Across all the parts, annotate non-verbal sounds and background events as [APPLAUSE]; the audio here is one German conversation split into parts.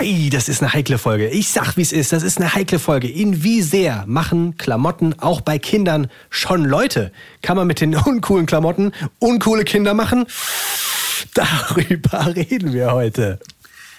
Ei, das ist eine heikle Folge. Ich sag, wie es ist. Das ist eine heikle Folge. In wie sehr machen Klamotten auch bei Kindern schon Leute? Kann man mit den [LAUGHS] uncoolen Klamotten uncoole Kinder machen? Darüber [LAUGHS] reden wir heute.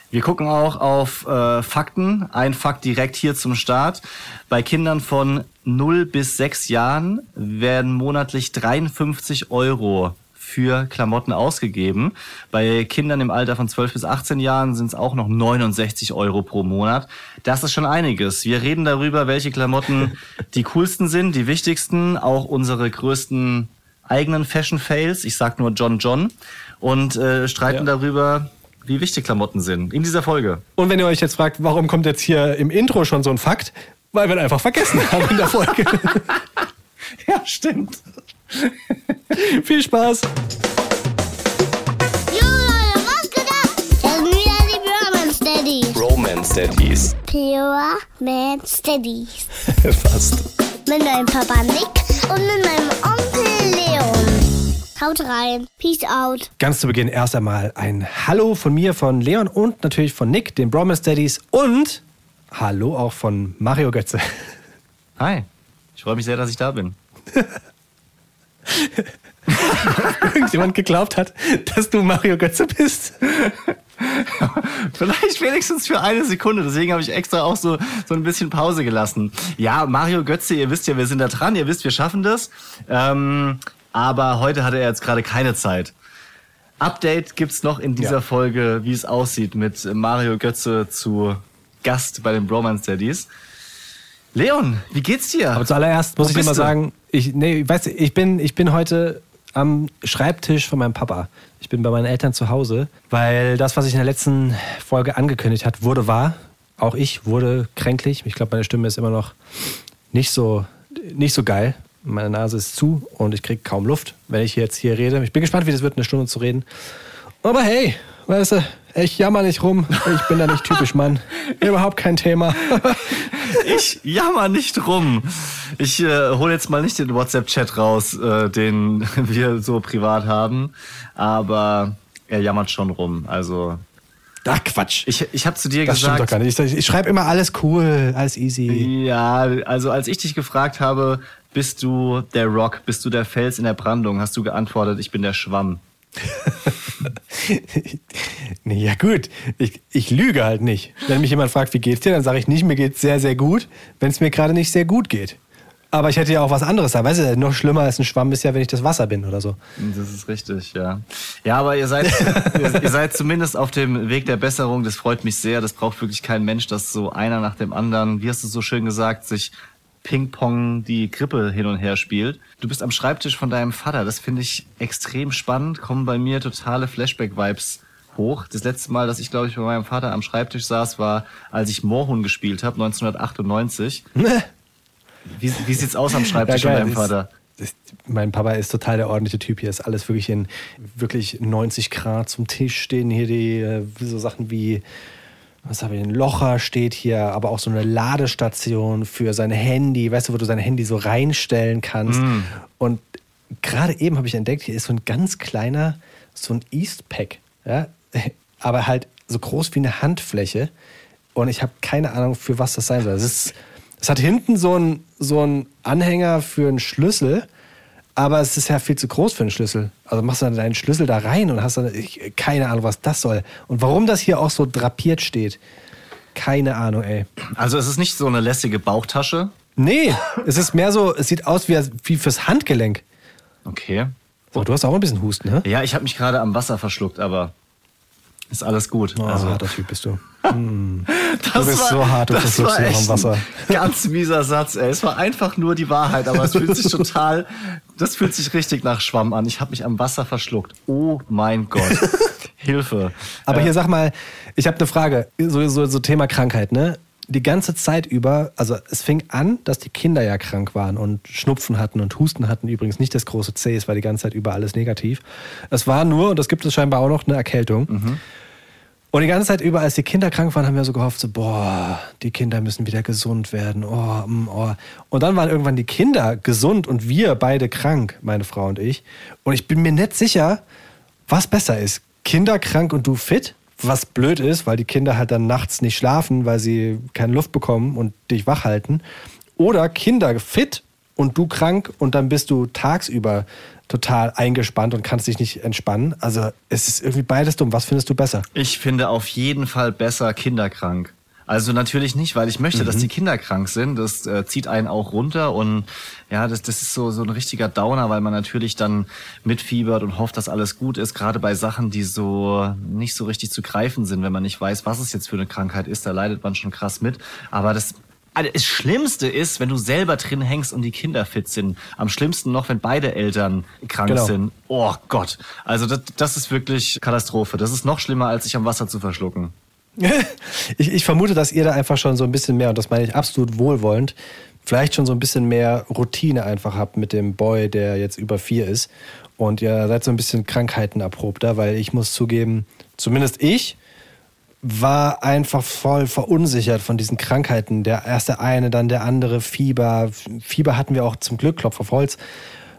Wir gucken auch auf äh, Fakten. Ein Fakt direkt hier zum Start. Bei Kindern von 0 bis 6 Jahren werden monatlich 53 Euro für Klamotten ausgegeben. Bei Kindern im Alter von 12 bis 18 Jahren sind es auch noch 69 Euro pro Monat. Das ist schon einiges. Wir reden darüber, welche Klamotten [LAUGHS] die coolsten sind, die wichtigsten, auch unsere größten eigenen Fashion Fails. Ich sag nur John John und äh, streiten ja. darüber, wie wichtig Klamotten sind in dieser Folge. Und wenn ihr euch jetzt fragt, warum kommt jetzt hier im Intro schon so ein Fakt? Weil wir ihn einfach vergessen haben in der Folge. [LAUGHS] [LAUGHS] ja, stimmt. [LAUGHS] Viel Spaß. Romance Daddies. Pure Man Steadies. [LAUGHS] Fast. Mit meinem Papa Nick und mit meinem Onkel Leon. Haut rein. Peace out. Ganz zu Beginn erst einmal ein Hallo von mir, von Leon und natürlich von Nick, den Bromance Daddies und Hallo auch von Mario Götze. [LAUGHS] Hi. Ich freue mich sehr, dass ich da bin. [LAUGHS] irgendjemand geglaubt hat, dass du Mario Götze bist. [LAUGHS] Vielleicht wenigstens für eine Sekunde. Deswegen habe ich extra auch so, so ein bisschen Pause gelassen. Ja, Mario Götze, ihr wisst ja, wir sind da dran. Ihr wisst, wir schaffen das. Ähm, aber heute hatte er jetzt gerade keine Zeit. Update gibt's noch in dieser ja. Folge, wie es aussieht mit Mario Götze zu Gast bei den Bromance Daddies. Leon, wie geht's dir? Aber zuallererst muss Wo ich dir mal sagen, ich, nee, weißt ich bin, ich bin heute am Schreibtisch von meinem Papa. Ich bin bei meinen Eltern zu Hause, weil das, was ich in der letzten Folge angekündigt hat, wurde wahr. Auch ich wurde kränklich. Ich glaube, meine Stimme ist immer noch nicht so, nicht so geil. Meine Nase ist zu und ich kriege kaum Luft, wenn ich jetzt hier rede. Ich bin gespannt, wie das wird, eine Stunde zu reden. Aber hey, weißt du, ich jammer nicht rum. Ich bin da nicht typisch Mann. [LAUGHS] Überhaupt kein Thema. ich jammer nicht rum. Ich äh, hole jetzt mal nicht den WhatsApp-Chat raus, äh, den [LAUGHS] wir so privat haben. Aber er jammert schon rum. Also. Ach Quatsch. Ich, ich habe zu dir das gesagt. Das stimmt doch gar nicht. Ich, ich schreibe immer alles cool, alles easy. Ja, also als ich dich gefragt habe, bist du der Rock, bist du der Fels in der Brandung, hast du geantwortet, ich bin der Schwamm. [LAUGHS] nee, ja gut, ich, ich lüge halt nicht. Wenn mich jemand fragt, wie geht's dir, dann sage ich nicht, mir geht's sehr, sehr gut, wenn es mir gerade nicht sehr gut geht. Aber ich hätte ja auch was anderes da. Weißt du, noch schlimmer als ein Schwamm ist ja, wenn ich das Wasser bin oder so. Das ist richtig, ja. Ja, aber ihr seid, [LAUGHS] ihr, seid zumindest auf dem Weg der Besserung. Das freut mich sehr. Das braucht wirklich kein Mensch, dass so einer nach dem anderen, wie hast du so schön gesagt, sich Ping-Pong die Grippe hin und her spielt. Du bist am Schreibtisch von deinem Vater. Das finde ich extrem spannend. Kommen bei mir totale Flashback-Vibes hoch. Das letzte Mal, dass ich, glaube ich, bei meinem Vater am Schreibtisch saß, war, als ich Moorhuhn gespielt habe, 1998. [LAUGHS] wie, wie sieht's aus am Schreibtisch ja, von deinem Vater? Das, mein Papa ist total der ordentliche Typ. Hier ist alles wirklich in wirklich 90 Grad zum Tisch stehen hier die äh, so Sachen wie was habe ich, ein Locher steht hier, aber auch so eine Ladestation für sein Handy, weißt du, wo du sein Handy so reinstellen kannst. Mm. Und gerade eben habe ich entdeckt, hier ist so ein ganz kleiner, so ein Eastpack, ja, [LAUGHS] aber halt so groß wie eine Handfläche. Und ich habe keine Ahnung, für was das sein soll. Es, ist, es hat hinten so einen so einen Anhänger für einen Schlüssel aber es ist ja viel zu groß für einen Schlüssel. Also machst du dann deinen Schlüssel da rein und hast dann ich, keine Ahnung, was das soll. Und warum das hier auch so drapiert steht, keine Ahnung, ey. Also es ist nicht so eine lässige Bauchtasche? Nee, es ist mehr so, es sieht aus wie, wie fürs Handgelenk. Okay. So, du hast auch ein bisschen Husten, ne? Ja, ich habe mich gerade am Wasser verschluckt, aber ist alles gut. Oh, also harter Typ bist du. Hm. [LAUGHS] du bist war, so hart, du verschluckst noch am Wasser. Ganz mieser Satz, ey. Es war einfach nur die Wahrheit, aber es fühlt sich [LAUGHS] total, das fühlt sich richtig nach Schwamm an. Ich habe mich am Wasser verschluckt. Oh mein Gott. [LAUGHS] Hilfe. Aber äh, hier sag mal, ich habe eine Frage, so, so, so Thema Krankheit, ne? die ganze Zeit über, also es fing an, dass die Kinder ja krank waren und Schnupfen hatten und Husten hatten. Übrigens nicht das große C, es war die ganze Zeit über alles negativ. Es war nur, und das gibt es scheinbar auch noch, eine Erkältung. Mhm. Und die ganze Zeit über, als die Kinder krank waren, haben wir so gehofft, so, boah, die Kinder müssen wieder gesund werden. Oh, mm, oh. Und dann waren irgendwann die Kinder gesund und wir beide krank, meine Frau und ich. Und ich bin mir nicht sicher, was besser ist. Kinder krank und du fit? was blöd ist, weil die Kinder halt dann nachts nicht schlafen, weil sie keine Luft bekommen und dich wach halten. Oder Kinder fit und du krank und dann bist du tagsüber total eingespannt und kannst dich nicht entspannen. Also es ist irgendwie beides dumm. Was findest du besser? Ich finde auf jeden Fall besser kinderkrank. Also natürlich nicht, weil ich möchte, mhm. dass die Kinder krank sind. Das äh, zieht einen auch runter und ja, das, das ist so, so ein richtiger Downer, weil man natürlich dann mitfiebert und hofft, dass alles gut ist. Gerade bei Sachen, die so nicht so richtig zu greifen sind, wenn man nicht weiß, was es jetzt für eine Krankheit ist, da leidet man schon krass mit. Aber das also das Schlimmste ist, wenn du selber drin hängst und die Kinder fit sind. Am schlimmsten noch, wenn beide Eltern krank genau. sind. Oh Gott. Also das, das ist wirklich Katastrophe. Das ist noch schlimmer, als sich am Wasser zu verschlucken. [LAUGHS] ich, ich vermute, dass ihr da einfach schon so ein bisschen mehr, und das meine ich absolut wohlwollend, vielleicht schon so ein bisschen mehr Routine einfach habt mit dem Boy, der jetzt über vier ist. Und ihr seid so ein bisschen Krankheiten erprobter, weil ich muss zugeben, zumindest ich war einfach voll verunsichert von diesen Krankheiten. Der erste eine, dann der andere, Fieber. Fieber hatten wir auch zum Glück, Klopf auf Holz,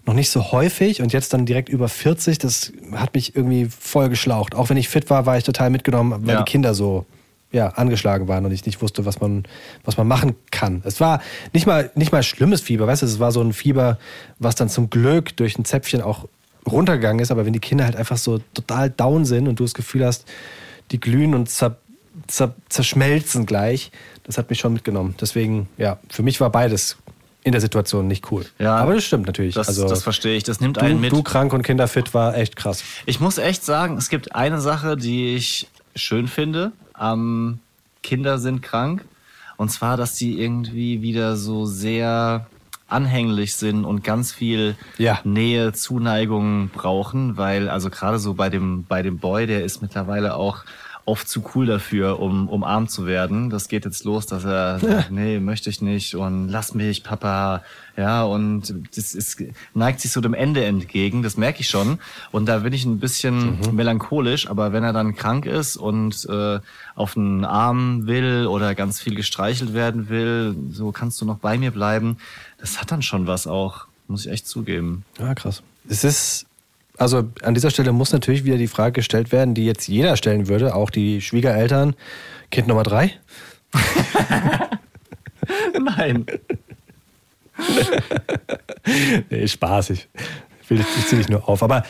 noch nicht so häufig und jetzt dann direkt über 40. Das hat mich irgendwie voll geschlaucht. Auch wenn ich fit war, war ich total mitgenommen, weil ja. die Kinder so ja, angeschlagen waren und ich nicht wusste, was man, was man machen kann. Es war nicht mal, nicht mal schlimmes Fieber, weißt du, es war so ein Fieber, was dann zum Glück durch ein Zäpfchen auch runtergegangen ist, aber wenn die Kinder halt einfach so total down sind und du das Gefühl hast, die glühen und zer, zer, zerschmelzen gleich. Das hat mich schon mitgenommen. Deswegen, ja, für mich war beides in der Situation nicht cool. Ja, aber das stimmt natürlich. Das, also, das verstehe ich. Das nimmt du, einen mit. Du krank und kinderfit war echt krass. Ich muss echt sagen, es gibt eine Sache, die ich schön finde am Kinder sind krank. Und zwar, dass die irgendwie wieder so sehr anhänglich sind und ganz viel ja. Nähe, Zuneigung brauchen, weil also gerade so bei dem bei dem Boy, der ist mittlerweile auch oft zu cool dafür, um umarmt zu werden. Das geht jetzt los, dass er [LAUGHS] sagt, nee, möchte ich nicht und lass mich, Papa. Ja, und das ist, neigt sich so dem Ende entgegen, das merke ich schon. Und da bin ich ein bisschen mhm. melancholisch, aber wenn er dann krank ist und äh, auf den Arm will oder ganz viel gestreichelt werden will, so kannst du noch bei mir bleiben. Das hat dann schon was auch, muss ich echt zugeben. Ja, krass. Es ist also an dieser Stelle muss natürlich wieder die Frage gestellt werden, die jetzt jeder stellen würde, auch die Schwiegereltern. Kind Nummer drei? [LAUGHS] Nein. [LAUGHS] nee, spaßig. Ich, will, ich ziehe dich nur auf. Aber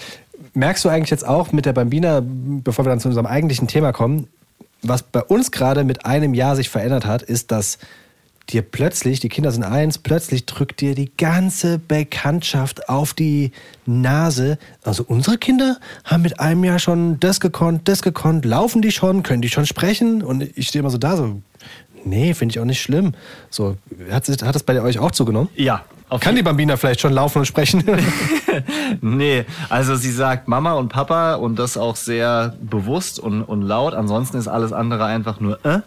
merkst du eigentlich jetzt auch mit der Bambina, bevor wir dann zu unserem eigentlichen Thema kommen, was bei uns gerade mit einem Jahr sich verändert hat, ist, dass dir plötzlich, die Kinder sind eins, plötzlich drückt dir die ganze Bekanntschaft auf die Nase. Also unsere Kinder haben mit einem Jahr schon das gekonnt, das gekonnt, laufen die schon, können die schon sprechen? Und ich stehe immer so da, so, nee, finde ich auch nicht schlimm. So, hat, hat das bei euch auch zugenommen? Ja. Kann die Bambina vielleicht schon laufen und sprechen? [LAUGHS] [LAUGHS] nee, also sie sagt Mama und Papa und das auch sehr bewusst und, und laut. Ansonsten ist alles andere einfach nur äh.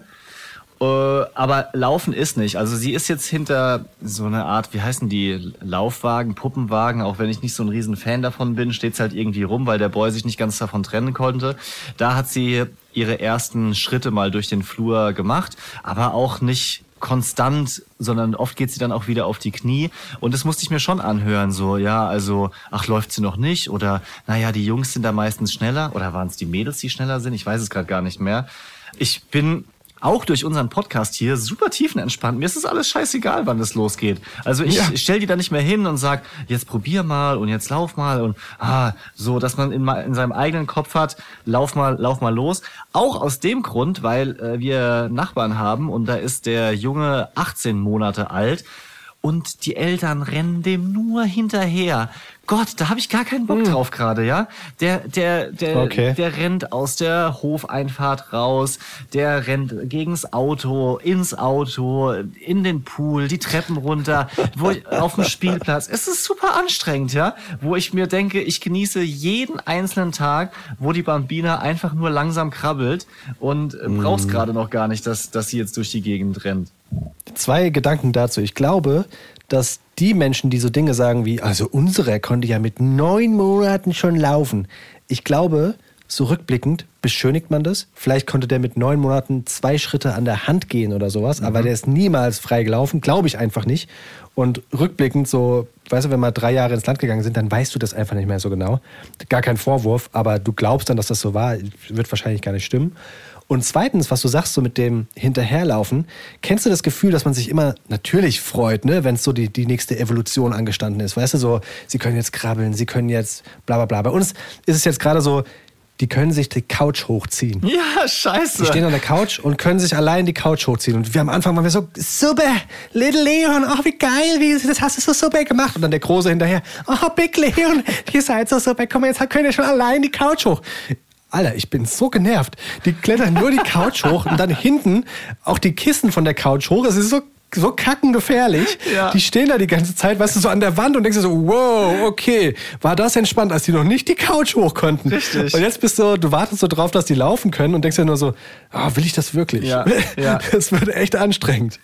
Äh, aber Laufen ist nicht. Also sie ist jetzt hinter so eine Art, wie heißen die, Laufwagen, Puppenwagen, auch wenn ich nicht so ein riesen Fan davon bin, steht's halt irgendwie rum, weil der Boy sich nicht ganz davon trennen konnte. Da hat sie ihre ersten Schritte mal durch den Flur gemacht, aber auch nicht konstant, sondern oft geht sie dann auch wieder auf die Knie. Und das musste ich mir schon anhören, so, ja, also, ach, läuft sie noch nicht? Oder, naja, die Jungs sind da meistens schneller. Oder waren es die Mädels, die schneller sind? Ich weiß es gerade gar nicht mehr. Ich bin auch durch unseren Podcast hier super tiefenentspannt. Mir ist es alles scheißegal, wann das losgeht. Also ich ja. stell die da nicht mehr hin und sag, jetzt probier mal und jetzt lauf mal und ah, so, dass man in, in seinem eigenen Kopf hat, lauf mal, lauf mal los. Auch aus dem Grund, weil äh, wir Nachbarn haben und da ist der Junge 18 Monate alt und die Eltern rennen dem nur hinterher. Gott, da habe ich gar keinen Bock hm. drauf gerade, ja? Der der der okay. der rennt aus der Hofeinfahrt raus, der rennt gegens Auto, ins Auto, in den Pool, die Treppen runter, [LAUGHS] wo ich, auf dem Spielplatz. Es ist super anstrengend, ja? Wo ich mir denke, ich genieße jeden einzelnen Tag, wo die Bambina einfach nur langsam krabbelt und äh, brauchst hm. gerade noch gar nicht, dass dass sie jetzt durch die Gegend rennt. Zwei Gedanken dazu. Ich glaube, dass die Menschen, die so Dinge sagen wie, also unsere konnte ja mit neun Monaten schon laufen. Ich glaube, so rückblickend beschönigt man das. Vielleicht konnte der mit neun Monaten zwei Schritte an der Hand gehen oder sowas, aber der ist niemals frei gelaufen, glaube ich einfach nicht. Und rückblickend so, weißt du, wenn wir drei Jahre ins Land gegangen sind, dann weißt du das einfach nicht mehr so genau. Gar kein Vorwurf, aber du glaubst dann, dass das so war, wird wahrscheinlich gar nicht stimmen. Und zweitens, was du sagst, so mit dem Hinterherlaufen, kennst du das Gefühl, dass man sich immer natürlich freut, ne, wenn es so die, die nächste Evolution angestanden ist? Weißt du, so, sie können jetzt krabbeln, sie können jetzt bla bla bla. Bei uns ist es jetzt gerade so, die können sich die Couch hochziehen. Ja, scheiße. Die stehen an der Couch und können sich allein die Couch hochziehen. Und wir am Anfang waren wir so, super, Little Leon, oh, wie geil, wie, das hast du so super gemacht. Und dann der Große hinterher, oh, Big Leon, ihr seid so super, komm, jetzt könnt ihr schon allein die Couch hoch. Alter, ich bin so genervt. Die klettern nur die Couch hoch und dann hinten auch die Kissen von der Couch hoch. Es ist so so kackengefährlich. Ja. Die stehen da die ganze Zeit, weißt du, so an der Wand und denkst dir so, wow, okay, war das entspannt, als die noch nicht die Couch hoch konnten. Richtig. Und jetzt bist du, du wartest so drauf, dass die laufen können und denkst dir nur so, ah, will ich das wirklich? Ja, ja. [LAUGHS] Das wird echt anstrengend.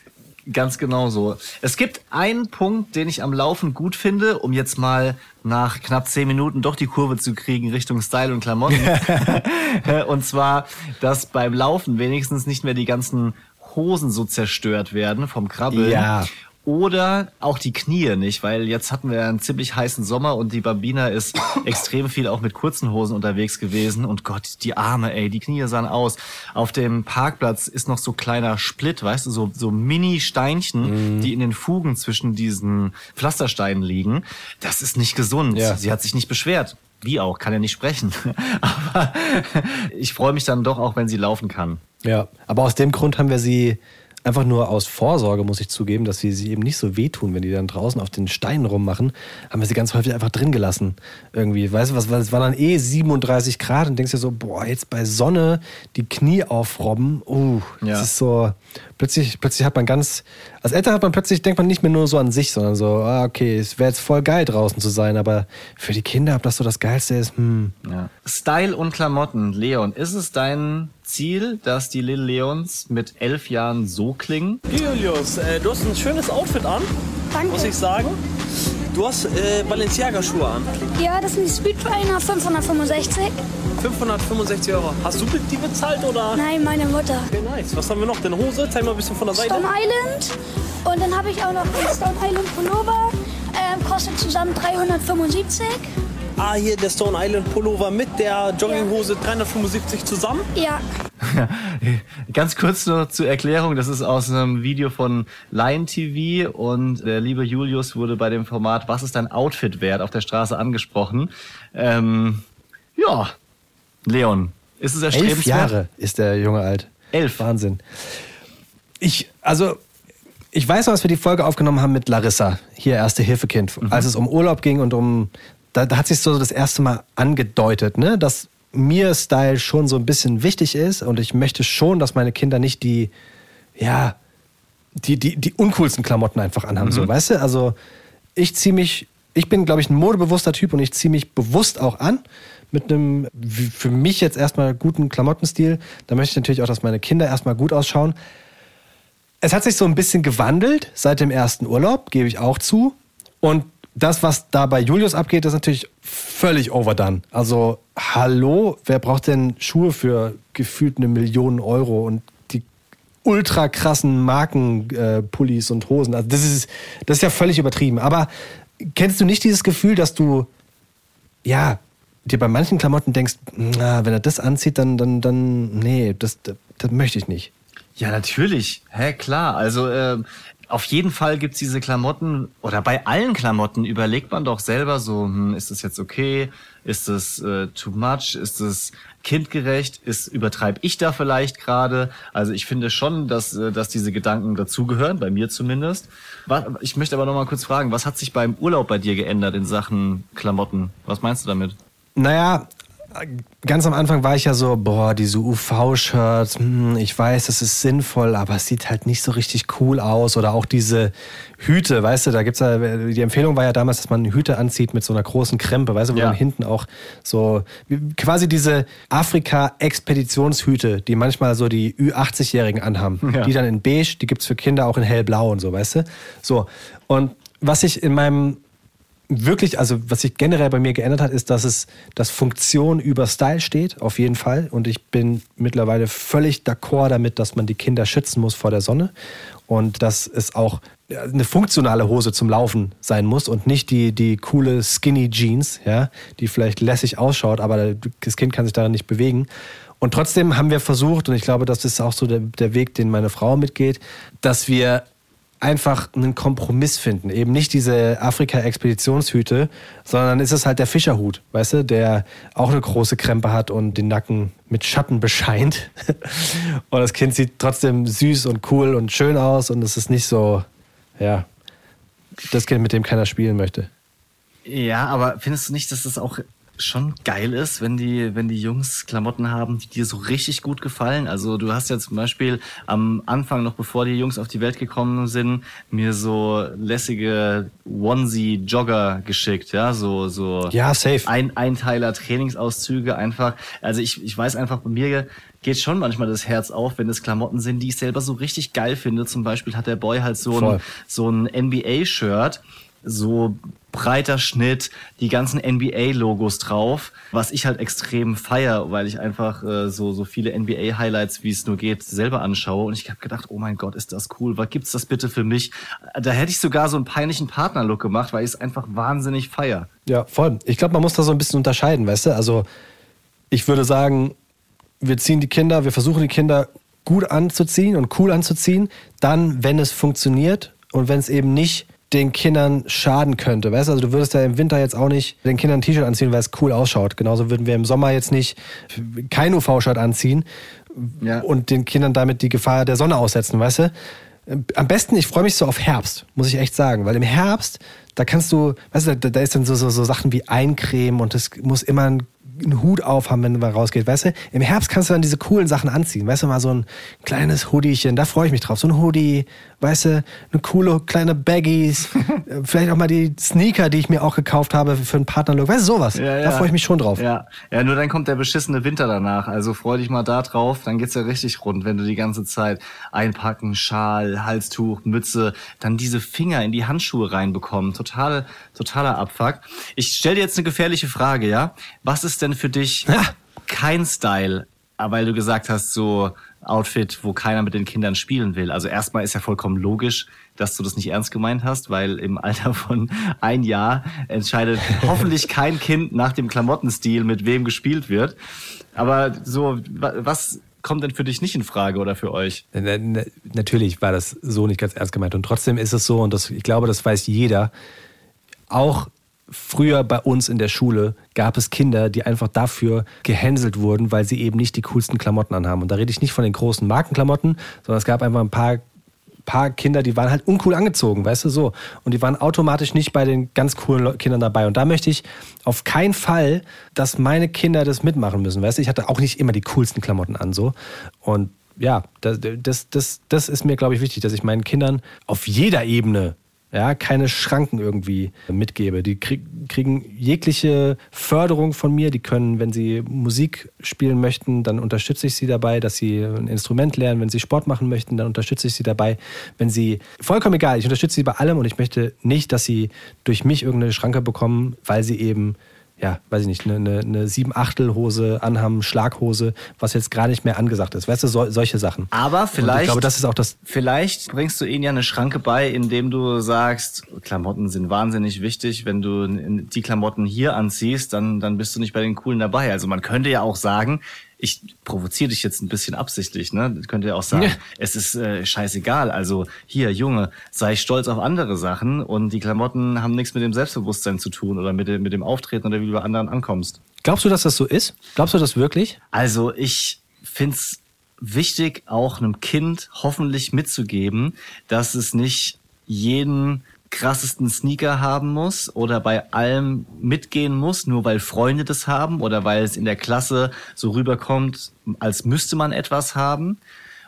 Ganz genau so. Es gibt einen Punkt, den ich am Laufen gut finde, um jetzt mal nach knapp zehn Minuten doch die Kurve zu kriegen Richtung Style und Klamotten. [LAUGHS] und zwar, dass beim Laufen wenigstens nicht mehr die ganzen Hosen so zerstört werden vom Krabbeln. Ja. Oder auch die Knie nicht, weil jetzt hatten wir einen ziemlich heißen Sommer und die Bambina ist [COUGHS] extrem viel auch mit kurzen Hosen unterwegs gewesen. Und Gott, die Arme, ey, die Knie sahen aus. Auf dem Parkplatz ist noch so kleiner Split, weißt du, so, so Mini-Steinchen, die in den Fugen zwischen diesen Pflastersteinen liegen. Das ist nicht gesund. Ja. Sie hat sich nicht beschwert. Wie auch, kann ja nicht sprechen. [LAUGHS] Aber [LAUGHS] ich freue mich dann doch auch, wenn sie laufen kann. Ja, aber aus dem Grund haben wir sie einfach nur aus Vorsorge, muss ich zugeben, dass wir sie eben nicht so wehtun, wenn die dann draußen auf den Steinen rummachen, haben wir sie ganz häufig einfach drin gelassen. Irgendwie, weißt du, was, es war dann eh 37 Grad und denkst dir so, boah, jetzt bei Sonne die Knie aufrobben, uh, Ja. das ist so, plötzlich, plötzlich hat man ganz, als Eltern hat man plötzlich, denkt man nicht mehr nur so an sich, sondern so, ah, okay, es wäre jetzt voll geil draußen zu sein, aber für die Kinder, ob das so das Geilste ist, hm, Ja. Style und Klamotten. Leon, ist es dein Ziel, dass die Little Leons mit elf Jahren so klingen? Julius, äh, du hast ein schönes Outfit an, Danke. muss ich sagen. Du hast äh, Balenciaga-Schuhe an. Ja, das sind die Speedtrainer 565. 565 Euro. Hast du die bezahlt oder? Nein, meine Mutter. Okay, nice. Was haben wir noch? Deine Hose? Zeig mal ein bisschen von der Seite. Stone Island. Und dann habe ich auch noch einen Stone Island Pullover. Ähm, kostet zusammen 375. Ah, hier der Stone Island Pullover mit der Jogginghose 375 zusammen. Ja, [LAUGHS] Ganz kurz nur zur Erklärung, das ist aus einem Video von Lion TV und der liebe Julius wurde bei dem Format Was ist dein Outfit wert auf der Straße angesprochen. Ähm, ja, Leon, ist es elf erstrebenswert? Jahre ist der Junge alt. Elf. Wahnsinn. Ich, also, ich weiß noch, als wir die Folge aufgenommen haben mit Larissa, hier Erste Hilfekind, als es um Urlaub ging und um, da, da hat sich so das erste Mal angedeutet, ne, dass mir Style schon so ein bisschen wichtig ist und ich möchte schon, dass meine Kinder nicht die, ja, die, die, die uncoolsten Klamotten einfach anhaben, so, weißt du? Also, ich ziehe mich, ich bin, glaube ich, ein modebewusster Typ und ich ziehe mich bewusst auch an mit einem für mich jetzt erstmal guten Klamottenstil. Da möchte ich natürlich auch, dass meine Kinder erstmal gut ausschauen. Es hat sich so ein bisschen gewandelt seit dem ersten Urlaub, gebe ich auch zu. Und das, was da bei Julius abgeht, ist natürlich völlig overdone. Also, hallo, wer braucht denn Schuhe für gefühlt eine Million Euro und die ultra krassen Markenpullis äh, und Hosen? Also, das ist, das ist ja völlig übertrieben. Aber kennst du nicht dieses Gefühl, dass du, ja, dir bei manchen Klamotten denkst, na, wenn er das anzieht, dann, dann, dann, nee, das, das, das möchte ich nicht. Ja, natürlich. Hä, klar. Also ähm, auf jeden Fall gibt's diese Klamotten oder bei allen Klamotten überlegt man doch selber so, hm, ist das jetzt okay? Ist das äh, too much? Ist das kindgerecht? Ist übertreibe ich da vielleicht gerade? Also ich finde schon, dass äh, dass diese Gedanken dazugehören, bei mir zumindest. Was, ich möchte aber noch mal kurz fragen, was hat sich beim Urlaub bei dir geändert in Sachen Klamotten? Was meinst du damit? Naja, ganz am Anfang war ich ja so, boah, diese UV-Shirts, hm, ich weiß, das ist sinnvoll, aber es sieht halt nicht so richtig cool aus. Oder auch diese Hüte, weißt du, da gibt's ja, die Empfehlung war ja damals, dass man Hüte anzieht mit so einer großen Krempe, weißt du, wo Ja. man hinten auch so, quasi diese Afrika-Expeditionshüte, die manchmal so die Ü80-Jährigen anhaben. [LAUGHS] Ja. Die dann in beige, die gibt's für Kinder auch in hellblau und so, weißt du? So. Und was ich in meinem wirklich, also was sich generell bei mir geändert hat, ist, dass es, dass Funktion über Style steht, auf jeden Fall. Und ich bin mittlerweile völlig d'accord damit, dass man die Kinder schützen muss vor der Sonne und dass es auch eine funktionale Hose zum Laufen sein muss und nicht die, die coole Skinny Jeans, ja, die vielleicht lässig ausschaut, aber das Kind kann sich darin nicht bewegen. Und trotzdem haben wir versucht, und ich glaube, das ist auch so der, der Weg, den meine Frau mitgeht, dass wir einfach einen Kompromiss finden. Eben nicht diese Afrika-Expeditionshüte, sondern ist es halt der Fischerhut, weißt du, der auch eine große Krempe hat und den Nacken mit Schatten bescheint. [LAUGHS] und das Kind sieht trotzdem süß und cool und schön aus und es ist nicht so, ja, das Kind, mit dem keiner spielen möchte. Ja, aber findest du nicht, dass das auch schon geil ist, wenn die, wenn die Jungs Klamotten haben, die dir so richtig gut gefallen. Also du hast ja zum Beispiel am Anfang, noch bevor die Jungs auf die Welt gekommen sind, mir so lässige Onesie-Jogger geschickt, ja, so, so ja, safe. Ein, Einteiler Trainingsauszüge einfach. Also ich, ich weiß einfach, bei mir geht schon manchmal das Herz auf, wenn es Klamotten sind, die ich selber so richtig geil finde. Zum Beispiel hat der Boy halt so Voll. ein, so ein NBA-Shirt so breiter Schnitt, die ganzen NBA-Logos drauf, was ich halt extrem feier, weil ich einfach äh, so so viele NBA-Highlights, wie es nur geht, selber anschaue. Und ich habe gedacht, oh mein Gott, ist das cool. Was gibt's das bitte für mich? Da hätte ich sogar so einen peinlichen Partner-Look gemacht, weil ich es einfach wahnsinnig feier. Ja, voll. Ich glaube, man muss da so ein bisschen unterscheiden, weißt du? Also ich würde sagen, wir ziehen die Kinder, wir versuchen die Kinder gut anzuziehen und cool anzuziehen. Dann, wenn es funktioniert und wenn es eben nicht den Kindern schaden könnte. Weißt du, also du würdest ja im Winter jetzt auch nicht den Kindern ein T-Shirt anziehen, weil es cool ausschaut. Genauso würden wir im Sommer jetzt nicht kein UV-Shirt anziehen ja. und den Kindern damit die Gefahr der Sonne aussetzen, weißt du? Am besten, ich freue mich so auf Herbst, muss ich echt sagen, weil im Herbst, da kannst du, weißt du, da, da ist dann so, so, so Sachen wie Eincremen und es muss immer ein einen Hut aufhaben, wenn man rausgeht, weißt du? Im Herbst kannst du dann diese coolen Sachen anziehen, weißt du, mal so ein kleines Hoodiechen, da freue ich mich drauf. So ein Hoodie, weißt du, eine coole kleine Baggies, [LAUGHS] vielleicht auch mal die Sneaker, die ich mir auch gekauft habe für einen Partnerlook, weißt du, sowas. Ja, ja. Da freue ich mich schon drauf. Ja. ja, nur dann kommt der beschissene Winter danach, also freu dich mal da drauf, dann geht's ja richtig rund, wenn du die ganze Zeit einpacken, Schal, Halstuch, Mütze, dann diese Finger in die Handschuhe reinbekommen, total, totaler Abfuck. Ich stell dir jetzt eine gefährliche Frage, ja? Was ist denn für dich ja. kein Style, weil du gesagt hast, so Outfit, wo keiner mit den Kindern spielen will. Also erstmal ist ja vollkommen logisch, dass du das nicht ernst gemeint hast, weil im Alter von ein Jahr entscheidet [LAUGHS] hoffentlich kein Kind nach dem Klamottenstil, mit wem gespielt wird. Aber so, was kommt denn für dich nicht in Frage oder für euch? Natürlich war das so nicht ganz ernst gemeint. Und trotzdem ist es so, und das, ich glaube, das weiß jeder, auch früher bei uns in der Schule gab es Kinder, die einfach dafür gehänselt wurden, weil sie eben nicht die coolsten Klamotten anhaben. Und da rede ich nicht von den großen Markenklamotten, sondern es gab einfach ein paar paar Kinder, die waren halt uncool angezogen, weißt du so. Und die waren automatisch nicht bei den ganz coolen Kindern dabei. Und da möchte ich auf keinen Fall, dass meine Kinder das mitmachen müssen, weißt du. Ich hatte auch nicht immer die coolsten Klamotten an so. Und ja, das, das, das, das ist mir, glaube ich, wichtig, dass ich meinen Kindern auf jeder Ebene ja, keine Schranken irgendwie mitgebe. Die krieg, kriegen jegliche Förderung von mir. Die können, wenn sie Musik spielen möchten, dann unterstütze ich sie dabei, dass sie ein Instrument lernen. Wenn sie Sport machen möchten, dann unterstütze ich sie dabei. Wenn sie, vollkommen egal, ich unterstütze sie bei allem und ich möchte nicht, dass sie durch mich irgendeine Schranke bekommen, weil sie eben ja, weiß ich nicht, eine, eine, eine Sieben-Achtel-Hose anhaben, Schlaghose, was jetzt gar nicht mehr angesagt ist. Weißt du, so, solche Sachen. Aber vielleicht. Und ich glaube, das ist auch das. Vielleicht bringst du ihnen ja eine Schranke bei, indem du sagst, Klamotten sind wahnsinnig wichtig. Wenn du die Klamotten hier anziehst, dann, dann bist du nicht bei den coolen dabei. Also man könnte ja auch sagen, ich provoziere dich jetzt ein bisschen absichtlich, ne? Das könnte ja auch sagen, ja. es ist äh, scheißegal. Also hier, Junge, sei stolz auf andere Sachen und die Klamotten haben nichts mit dem Selbstbewusstsein zu tun oder mit dem, mit dem Auftreten oder wie du bei anderen ankommst. Glaubst du, dass das so ist? Glaubst du das wirklich? Also ich find's wichtig, auch einem Kind hoffentlich mitzugeben, dass es nicht jeden krassesten Sneaker haben muss oder bei allem mitgehen muss, nur weil Freunde das haben oder weil es in der Klasse so rüberkommt, als müsste man etwas haben.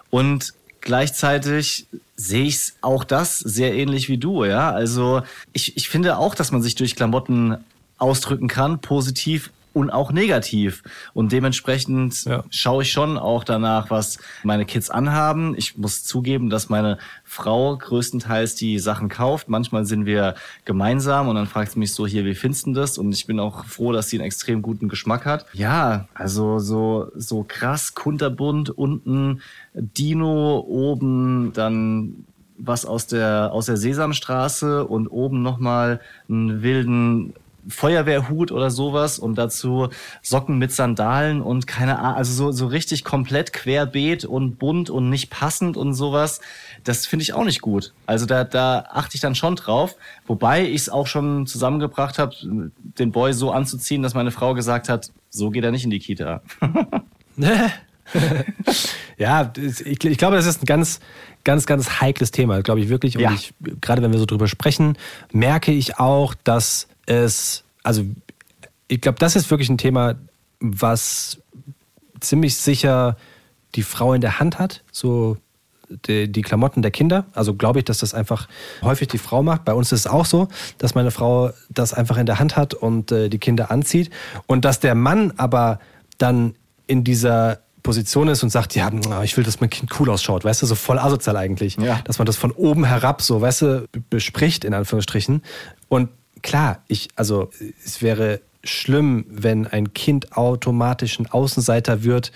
Und gleichzeitig sehe ich auch das sehr ähnlich wie du, ja. Also ich, ich finde auch, dass man sich durch Klamotten ausdrücken kann, positiv und auch negativ. Und dementsprechend Ja. schaue ich schon auch danach, was meine Kids anhaben. Ich muss zugeben, dass meine Frau größtenteils die Sachen kauft. Manchmal sind wir gemeinsam und dann fragt sie mich so hier, wie findest du das? Und ich bin auch froh, dass sie einen extrem guten Geschmack hat. Ja, also so, so krass kunterbunt, unten Dino, oben dann was aus der, aus der Sesamstraße und oben nochmal einen wilden Feuerwehrhut oder sowas und dazu Socken mit Sandalen und keine Ahnung, also so, so richtig komplett querbeet und bunt und nicht passend und sowas. Das finde ich auch nicht gut. Also da, da achte ich dann schon drauf. Wobei ich es auch schon zusammengebracht habe, den Boy so anzuziehen, dass meine Frau gesagt hat, so geht er nicht in die Kita. [LAUGHS] Ja, ich, ich glaube, das ist ein ganz, ganz, ganz heikles Thema, glaube ich wirklich. Und Ja. ich, gerade wenn wir so drüber sprechen, merke ich auch, dass es, also ich glaube, das ist wirklich ein Thema, was ziemlich sicher die Frau in der Hand hat, so die, die Klamotten der Kinder. Also glaube ich, dass das einfach häufig die Frau macht. Bei uns ist es auch so, dass meine Frau das einfach in der Hand hat und äh, die Kinder anzieht. Und dass der Mann aber dann in dieser Position ist und sagt, ja, ich will, dass mein Kind cool ausschaut, weißt du, so voll asozial eigentlich. Ja. Dass man das von oben herab so, weißt du, bespricht, in Anführungsstrichen. Und klar, ich, also es wäre schlimm, wenn ein Kind automatisch ein Außenseiter wird,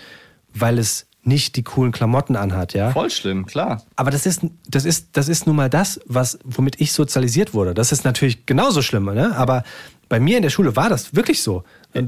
weil es nicht die coolen Klamotten anhat, ja. Voll schlimm, klar. Aber das ist, das ist, das ist nun mal das, was, womit ich sozialisiert wurde. Das ist natürlich genauso schlimm, ne? Aber bei mir in der Schule war das wirklich so.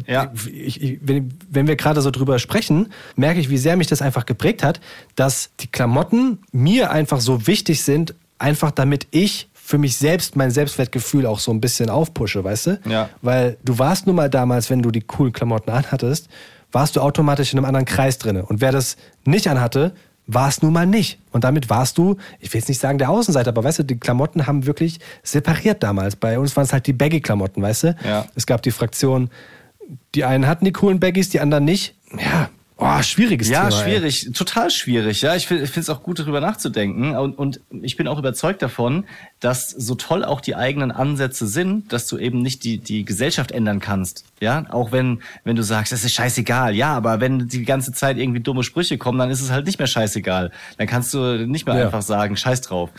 Ja. ich, ich, wenn, wenn wir gerade so drüber sprechen, merke ich, wie sehr mich das einfach geprägt hat, dass die Klamotten mir einfach so wichtig sind, einfach damit ich für mich selbst mein Selbstwertgefühl auch so ein bisschen aufpushe, weißt du? Ja. Weil du warst nun mal damals, wenn du die coolen Klamotten anhattest, warst du automatisch in einem anderen Kreis drinne. Und wer das nicht anhatte, war es nun mal nicht. Und damit warst du, ich will jetzt nicht sagen der Außenseiter, aber weißt du, die Klamotten haben wirklich separiert damals. Bei uns waren es halt die Baggy-Klamotten, weißt du? Ja. Es gab die Fraktion, die einen hatten die coolen Baggies, die anderen nicht. Ja, oh, schwieriges Ja, Thema. ey. schwierig, total schwierig. Ja, ich finde es auch gut, darüber nachzudenken. Und, und ich bin auch überzeugt davon, dass so toll auch die eigenen Ansätze sind, dass du eben nicht die, die Gesellschaft ändern kannst. Ja, auch wenn, wenn du sagst, das ist scheißegal. Ja, aber wenn die ganze Zeit irgendwie dumme Sprüche kommen, dann ist es halt nicht mehr scheißegal. Dann kannst du nicht mehr Ja. einfach sagen, scheiß drauf.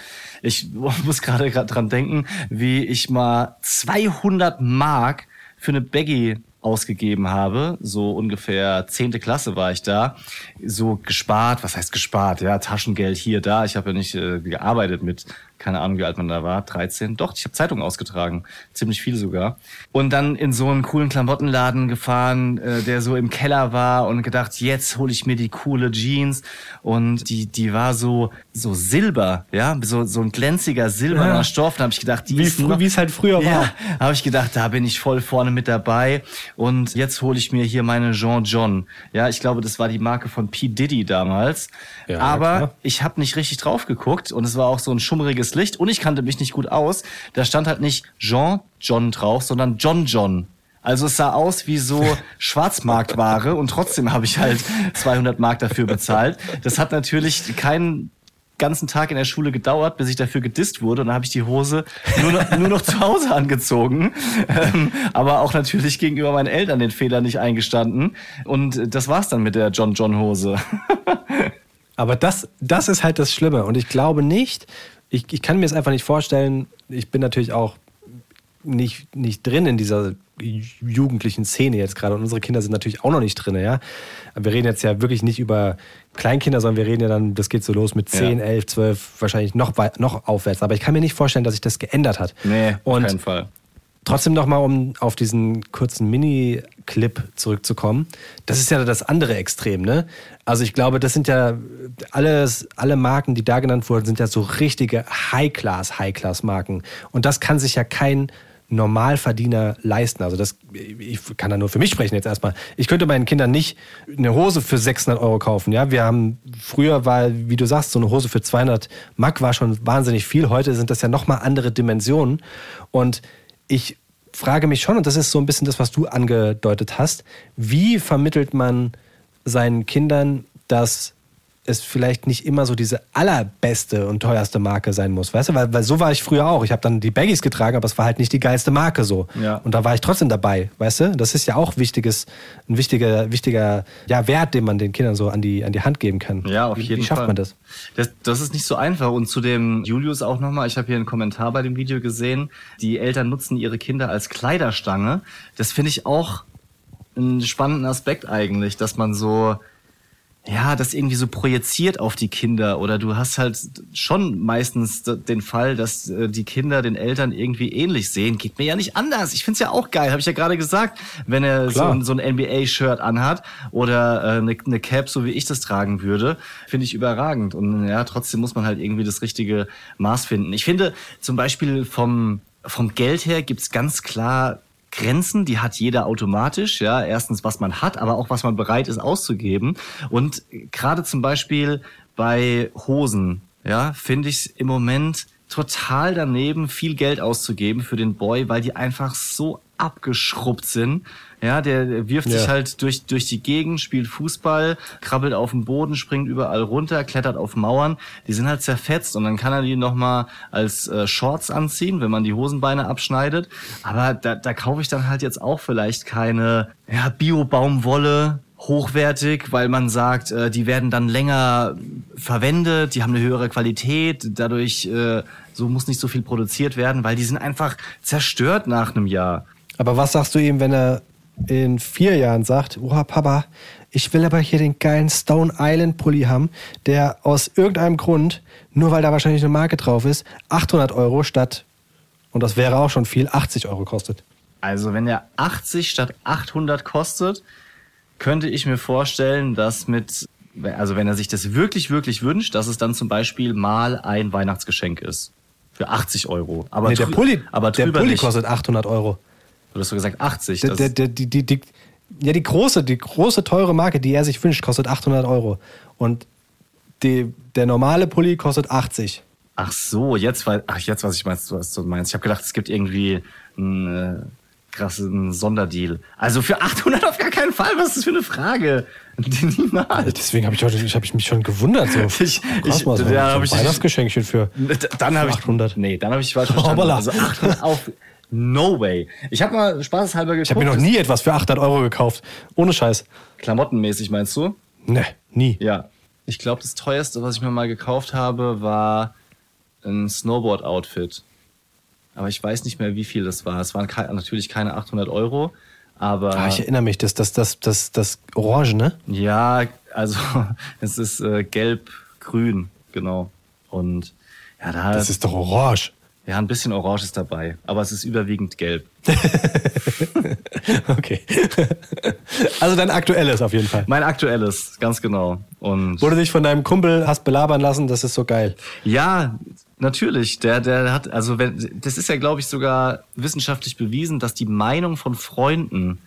Ich [LAUGHS] muss gerade gerade dran denken, wie ich mal 200 Mark für eine Baggy ausgegeben habe, so ungefähr zehnte Klasse war ich da, so gespart, was heißt gespart, ja, Taschengeld hier, da, ich habe ja nicht äh, gearbeitet mit, keine Ahnung, wie alt man da war, 13, doch, ich habe Zeitungen ausgetragen, ziemlich viel sogar. Und dann in so einen coolen Klamottenladen gefahren, äh, der so im Keller war und gedacht, jetzt hole ich mir die coole Jeans. Und die, die war so, so silber, ja, so, so ein glänziger silberner Ja. Stoff, da habe ich gedacht, die Wie ist noch- wie es halt früher ja, war. habe ich gedacht, da bin ich voll vorne mit dabei. Und jetzt hole ich mir hier meine Jean John. Ja, ich glaube, das war die Marke von P. Diddy damals. Ja, Aber klar. ich habe nicht richtig drauf geguckt und es war auch so ein schummriges Licht und ich kannte mich nicht gut aus. Da stand halt nicht Jean John drauf, sondern John John. Also es sah aus wie so [LAUGHS] Schwarzmarktware und trotzdem habe ich halt 200 Mark dafür bezahlt. Das hat natürlich keinen ganzen Tag in der Schule gedauert, bis ich dafür gedisst wurde. Und dann habe ich die Hose nur noch, nur noch zu Hause [LAUGHS] angezogen. Ähm, aber auch natürlich gegenüber meinen Eltern den Fehler nicht eingestanden. Und das war's dann mit der John John Hose. [LAUGHS] Aber das, das ist halt das Schlimme. Und ich glaube nicht, ich, ich kann mir es einfach nicht vorstellen, ich bin natürlich auch nicht, nicht drin in dieser jugendlichen Szene jetzt gerade. Und unsere Kinder sind natürlich auch noch nicht drin, ja. Aber wir reden jetzt ja wirklich nicht über Kleinkinder, sondern wir reden ja dann, das geht so los mit 10, Ja. 11, 12, wahrscheinlich noch, noch aufwärts. Aber ich kann mir nicht vorstellen, dass sich das geändert hat. Nee, auf keinen Fall. Trotzdem nochmal, um auf diesen kurzen Mini-Clip zurückzukommen. Das ist ja das andere Extrem, ne? Also ich glaube, das sind ja alles, alle Marken, die da genannt wurden, sind ja so richtige High-Class, High-Class-Marken. Und das kann sich ja kein Normalverdiener leisten. Also das, ich kann da nur für mich sprechen jetzt erstmal. Ich könnte meinen Kindern nicht eine Hose für 600 Euro kaufen. Ja, wir haben früher war, wie du sagst, so eine Hose für 200 Mark war schon wahnsinnig viel. Heute sind das ja nochmal andere Dimensionen. Und ich frage mich schon, und das ist so ein bisschen das, was du angedeutet hast, wie vermittelt man seinen Kindern, dass es vielleicht nicht immer so diese allerbeste und teuerste Marke sein muss, weißt du? Weil, weil so war ich früher auch. Ich habe dann die Baggies getragen, aber es war halt nicht die geilste Marke so. Ja. Und da war ich trotzdem dabei, weißt du? Das ist ja auch wichtiges, ein wichtiger, wichtiger ja, Wert, den man den Kindern so an die, an die Hand geben kann. Ja, auf wie, jeden Wie schafft Fall. man das? das? Das ist nicht so einfach. Und zu dem Julius auch nochmal, ich habe hier einen Kommentar bei dem Video gesehen, die Eltern nutzen ihre Kinder als Kleiderstange. Das finde ich auch einen spannenden Aspekt eigentlich, dass man so, ja, das irgendwie so projiziert auf die Kinder oder du hast halt schon meistens den Fall, dass äh, die Kinder den Eltern irgendwie ähnlich sehen. Geht mir ja nicht anders. Ich find's ja auch geil, habe ich ja gerade gesagt, wenn er so, ein- so ein NBA-Shirt anhat oder äh, eine, eine Cap, so wie ich das tragen würde, finde ich überragend. Und ja, trotzdem muss man halt irgendwie das richtige Maß finden. Ich finde zum Beispiel vom, vom Geld her gibt's ganz klar Grenzen, die hat jeder automatisch, ja. Erstens, was man hat, aber auch was man bereit ist auszugeben. Und gerade zum Beispiel bei Hosen, ja, finde ich im Moment total daneben, viel Geld auszugeben für den Boy, weil die einfach so abgeschrubbt sind. Ja, der, wirft Ja. sich halt durch, durch die Gegend, spielt Fußball, krabbelt auf dem Boden, springt überall runter, klettert auf Mauern. Die sind halt zerfetzt und dann kann er die nochmal als äh, Shorts anziehen, wenn man die Hosenbeine abschneidet. Aber da, da kaufe ich dann halt jetzt auch vielleicht keine ja, Bio-Baumwolle, hochwertig, weil man sagt, äh, die werden dann länger verwendet, die haben eine höhere Qualität, dadurch äh, so muss nicht so viel produziert werden, weil die sind einfach zerstört nach einem Jahr. Aber was sagst du ihm, wenn er in vier Jahren sagt, oh Papa, ich will aber hier den geilen Stone Island Pulli haben, der aus irgendeinem Grund, nur weil da wahrscheinlich eine Marke drauf ist, 800 Euro statt, und das wäre auch schon viel, 80 Euro kostet. Also wenn er 80 statt 800 kostet, könnte ich mir vorstellen, dass mit, also wenn er sich das wirklich, wirklich wünscht, dass es dann zum Beispiel mal ein Weihnachtsgeschenk ist. Für 80 Euro. Aber, Nee, der Pulli, aber der Pulli nicht. kostet 800 Euro. Du hast so gesagt 80. Der, der, der, die, die, die, ja, die große, die große teure Marke, die er sich wünscht, kostet 800 Euro. Und die, der normale Pulli kostet 80. Ach so, jetzt ach jetzt weiß ich meinst, was du meinst. Ich habe gedacht, es gibt irgendwie einen äh, krassen Sonderdeal. Also für 800 auf gar keinen Fall. Was ist das für eine Frage? [LAUGHS] Niemals. Deswegen habe ich, heute- ich, hab ich mich schon gewundert. So. [LAUGHS] Ich- ich- mal, so, ja, so hab ich- Weihnachtsgeschenkchen für. [LAUGHS] Dann habe ich 800. Nee, dann habe ich falsch verstanden. Also 800 auf No way. Ich habe mal spaßeshalber geguckt. Ich habe mir noch nie etwas für 800 Euro gekauft. Ohne Scheiß. Klamottenmäßig meinst du? Ne, nie. Ja. Ich glaube, das teuerste, was ich mir mal gekauft habe, war ein Snowboard-Outfit. Aber ich weiß nicht mehr, wie viel das war. Es waren kei- natürlich keine 800 Euro, aber Ah, ich erinnere mich, das, das, das, das, das Orange, ne? ja, also [LAUGHS] es ist äh, gelb-grün, genau. Und ja, da Das ist doch orange. Ja ein bisschen Orange ist dabei, aber es ist überwiegend gelb. [LAUGHS] Okay. Also dein aktuelles auf jeden Fall. Mein aktuelles, ganz genau. Und du dich von deinem Kumpel hast belabern lassen, das ist so geil. Ja, natürlich. Der, der hat, also wenn, das ist ja, glaube ich, sogar wissenschaftlich bewiesen, dass die Meinung von Freunden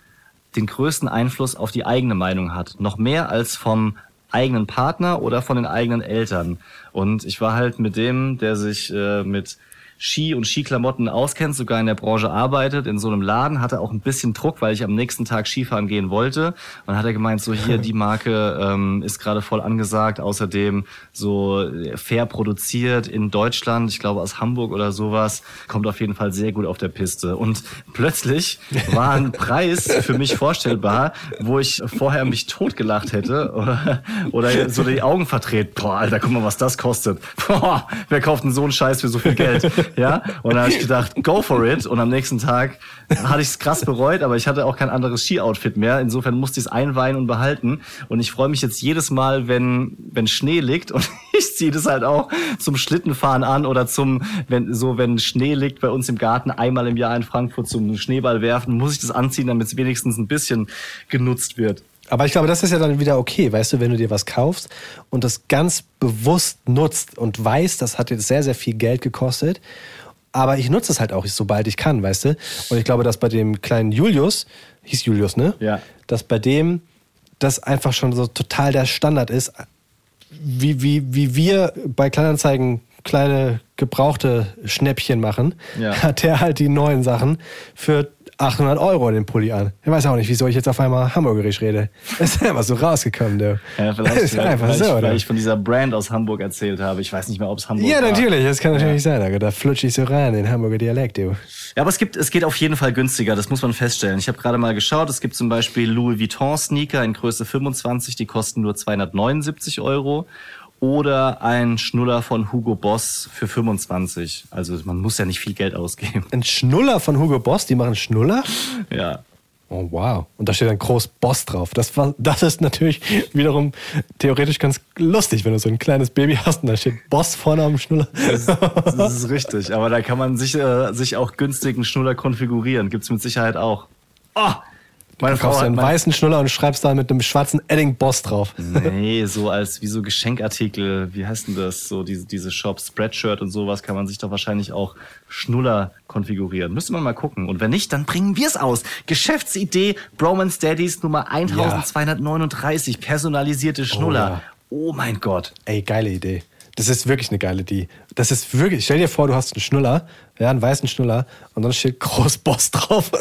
den größten Einfluss auf die eigene Meinung hat. Noch mehr als vom eigenen Partner oder von den eigenen Eltern. Und ich war halt mit dem, der sich äh, mit Ski und Skiklamotten auskennt, sogar in der Branche arbeitet, in so einem Laden, hatte auch ein bisschen Druck, weil ich am nächsten Tag Skifahren gehen wollte. Und hat er gemeint, so hier, die Marke [LAUGHS] ähm, ist gerade voll angesagt, außerdem so äh, fair produziert in Deutschland, ich glaube aus Hamburg oder sowas, kommt auf jeden Fall sehr gut auf der Piste. Und plötzlich war ein [LAUGHS] Preis für mich vorstellbar, wo ich vorher mich totgelacht hätte [LAUGHS] oder, oder so die Augen verdreht. Boah, Alter, guck mal, was das kostet. Boah, wer kauft denn so einen Scheiß für so viel Geld? Ja, und dann habe ich gedacht, go for it. Und am nächsten Tag hatte ich es krass bereut, aber ich hatte auch kein anderes Ski-Outfit mehr. Insofern musste ich es einweihen und behalten. Und ich freue mich jetzt jedes Mal, wenn, wenn Schnee liegt und [LAUGHS] ich ziehe das halt auch zum Schlittenfahren an oder zum, wenn, so, wenn Schnee liegt bei uns im Garten einmal im Jahr in Frankfurt zum Schneeball werfen, muss ich das anziehen, damit es wenigstens ein bisschen genutzt wird. Aber ich glaube, das ist ja dann wieder okay, weißt du, wenn du dir was kaufst und das ganz bewusst nutzt und weißt, das hat jetzt sehr, sehr viel Geld gekostet. Aber ich nutze es halt auch, sobald ich kann, weißt du? Und ich glaube, dass bei dem kleinen Julius, hieß Julius, ne? Ja. Dass bei dem das einfach schon so total der Standard ist, wie, wie, wie wir bei Kleinanzeigen kleine gebrauchte Schnäppchen machen, Ja. [LAUGHS] hat der halt die neuen Sachen für 800 Euro den Pulli an. Ich weiß auch nicht, wieso ich jetzt auf einmal Hamburgerisch rede. [LAUGHS] Das ist einfach so rausgekommen, du. Ja, vielleicht, [LAUGHS] ist einfach so, weil oder? ich von dieser Brand aus Hamburg erzählt habe. Ich weiß nicht mehr, ob es Hamburg Ja, war. natürlich, das kann natürlich sein. aber Da flutsche ich so rein, den Hamburger Dialekt, du. Ja, aber es gibt, es geht auf jeden Fall günstiger, das muss man feststellen. Ich habe gerade mal geschaut, es gibt zum Beispiel Louis Vuitton Sneaker in Größe 25, die kosten nur 279 Euro. Oder ein Schnuller von Hugo Boss für 25. Also man muss ja nicht viel Geld ausgeben. Ein Schnuller von Hugo Boss, die machen Schnuller? Ja. Oh, wow. Und da steht dann groß Boss drauf. Das, war, das ist natürlich wiederum theoretisch ganz lustig, wenn du so ein kleines Baby hast und da steht Boss vorne am Schnuller. Das, das ist [LAUGHS] richtig. Aber da kann man sich, äh, sich auch günstigen Schnuller konfigurieren. Gibt's mit Sicherheit auch. Oh, meine Du kaufst hat einen weißen Schnuller und schreibst da mit einem schwarzen Edding Boss drauf. Nee, so als wie so Geschenkartikel, wie heißt denn das? So diese, diese Shop, Spreadshirt und sowas kann man sich doch wahrscheinlich auch Schnuller konfigurieren. Müsste man mal gucken. Und wenn nicht, dann bringen wir es aus. Geschäftsidee Bromance Daddies Nummer 1239, personalisierte Schnuller. Oh, mein Gott. Ey, geile Idee. Das ist wirklich eine geile Idee. Das ist wirklich, stell dir vor, du hast einen Schnuller, ja, einen weißen Schnuller und dann steht groß Boss drauf. [LAUGHS]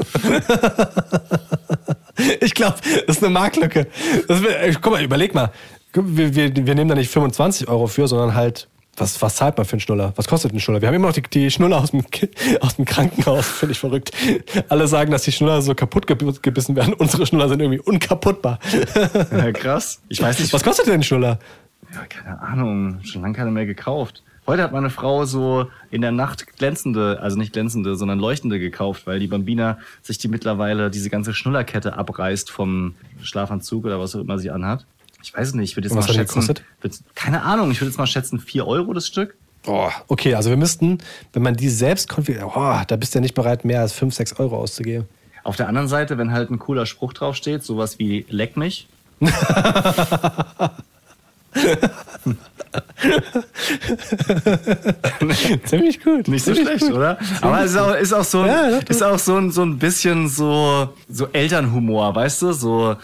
ich glaube, das ist eine Marktlücke. Das, guck mal, überleg mal. Wir, wir, wir nehmen da nicht 25 Euro für, sondern halt, was, was zahlt man für einen Schnuller? Was kostet ein Schnuller? Wir haben immer noch die, die Schnuller aus dem, aus dem Krankenhaus. [LAUGHS] Finde ich verrückt. Alle sagen, dass die Schnuller so kaputt geb- gebissen werden. [LAUGHS] Unsere Schnuller sind irgendwie unkaputtbar. Ja, krass. Ich weiß nicht, Was kostet denn ein Schnuller? Ja, keine Ahnung, schon lange keine mehr gekauft. Heute hat meine Frau so in der Nacht glänzende, also nicht glänzende, sondern leuchtende gekauft, weil die Bambina sich die mittlerweile diese ganze Schnullerkette abreißt vom Schlafanzug oder was auch immer sie anhat. Ich weiß es nicht, ich würde jetzt was mal schätzen. Keine Ahnung, ich würde jetzt mal schätzen, 4 Euro das Stück. Boah. Okay, also wir müssten, wenn man die selbst konfiguriert, oh, da bist du ja nicht bereit, mehr als 5, 6 Euro auszugeben. Auf der anderen Seite, wenn halt ein cooler Spruch draufsteht, sowas wie leck mich, [LAUGHS] [LAUGHS] [LAUGHS] Ziemlich gut. Nicht so schlecht, gut. oder? Aber es ist auch, ist auch so, ein, Ja, ist auch so ein, so ein bisschen so, so Elternhumor, weißt du? So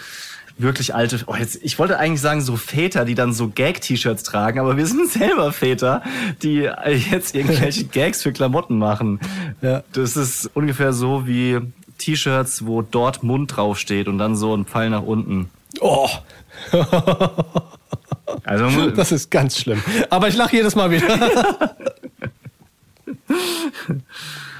wirklich alte, oh jetzt, ich wollte eigentlich sagen so Väter, die dann so Gag-T-Shirts tragen, aber wir sind selber Väter, die jetzt irgendwelche [LAUGHS] Gags für Klamotten machen. Ja. Das ist ungefähr so wie T-Shirts, wo dort Mund draufsteht und dann so ein Pfeil nach unten. Oh, [LAUGHS] Also [LAUGHS] das ist ganz schlimm. Aber ich lache jedes Mal wieder. [LAUGHS]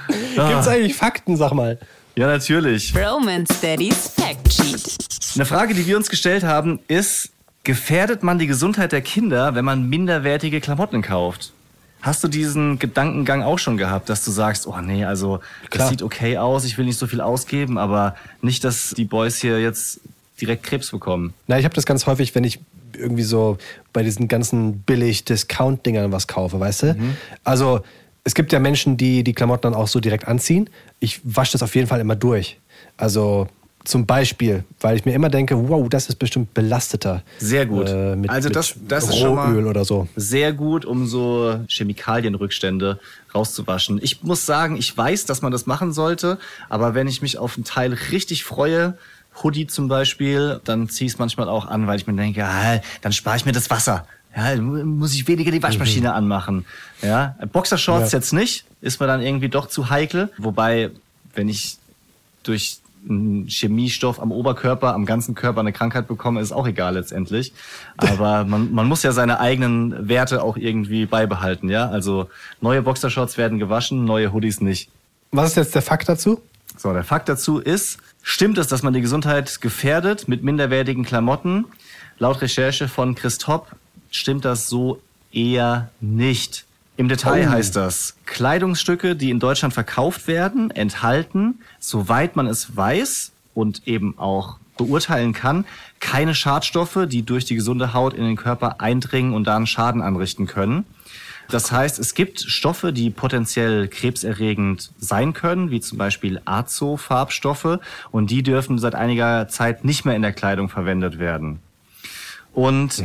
Gibt's eigentlich Fakten, sag mal? ja natürlich. Romance Daddy's Fact Sheet. Eine Frage, die wir uns gestellt haben, ist, gefährdet man die Gesundheit der Kinder, wenn man minderwertige Klamotten kauft? Hast du diesen Gedankengang auch schon gehabt, dass du sagst, oh nee, also das Klar. sieht okay aus, ich will nicht so viel ausgeben, aber nicht, dass die Boys hier jetzt direkt Krebs bekommen. Na, ich habe das ganz häufig, wenn ich irgendwie so bei diesen ganzen Billig-Discount-Dingern was kaufe, weißt du? Also, es gibt ja Menschen, die die Klamotten dann auch so direkt anziehen. Ich wasche das auf jeden Fall immer durch. Also, zum Beispiel, weil ich mir immer denke, wow, das ist bestimmt belasteter. Sehr gut. Äh, mit, also das, das ist schon mal oder so. sehr gut, um so Chemikalienrückstände rauszuwaschen. Ich muss sagen, ich weiß, dass man das machen sollte, aber wenn ich mich auf einen Teil richtig freue, Hoodie zum Beispiel, dann ziehe ich es manchmal auch an, weil ich mir denke, ah, dann spare ich mir das Wasser. Ja, dann muss ich weniger die Waschmaschine anmachen. Ja, Boxershorts Ja. jetzt nicht, ist mir dann irgendwie doch zu heikel. Wobei, wenn ich durch einen Chemiestoff am Oberkörper, am ganzen Körper eine Krankheit bekomme, ist auch egal letztendlich. Aber [LAUGHS] man, man muss ja seine eigenen Werte auch irgendwie beibehalten, ja. Also neue Boxershorts werden gewaschen, neue Hoodies nicht. Was ist jetzt der Fakt dazu? So, der Fakt dazu ist, stimmt es, dass man die Gesundheit gefährdet mit minderwertigen Klamotten? Laut Recherche von Christop stimmt das so eher nicht. Im Detail Oh. heißt das, Kleidungsstücke, die in Deutschland verkauft werden, enthalten, soweit man es weiß und eben auch beurteilen kann, keine Schadstoffe, die durch die gesunde Haut in den Körper eindringen und dann Schaden anrichten können. Das heißt, es gibt Stoffe, die potenziell krebserregend sein können, wie zum Beispiel Azo-Farbstoffe, und die dürfen seit einiger Zeit nicht mehr in der Kleidung verwendet werden. Und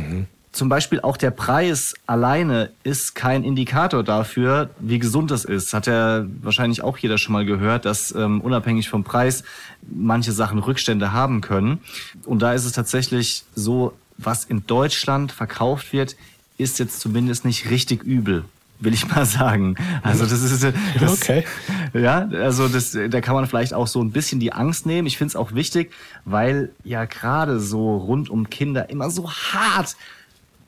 zum Beispiel auch der Preis alleine ist kein Indikator dafür, wie gesund es ist. Hat ja wahrscheinlich auch jeder schon mal gehört, dass ähm, unabhängig vom Preis manche Sachen Rückstände haben können. Und da ist es tatsächlich so, was in Deutschland verkauft wird, ist jetzt zumindest nicht richtig übel. will ich mal sagen. Also das ist das, Okay. Ja, also das, da kann man vielleicht auch so ein bisschen die Angst nehmen. Ich finde es auch wichtig, weil ja gerade so rund um Kinder immer so hart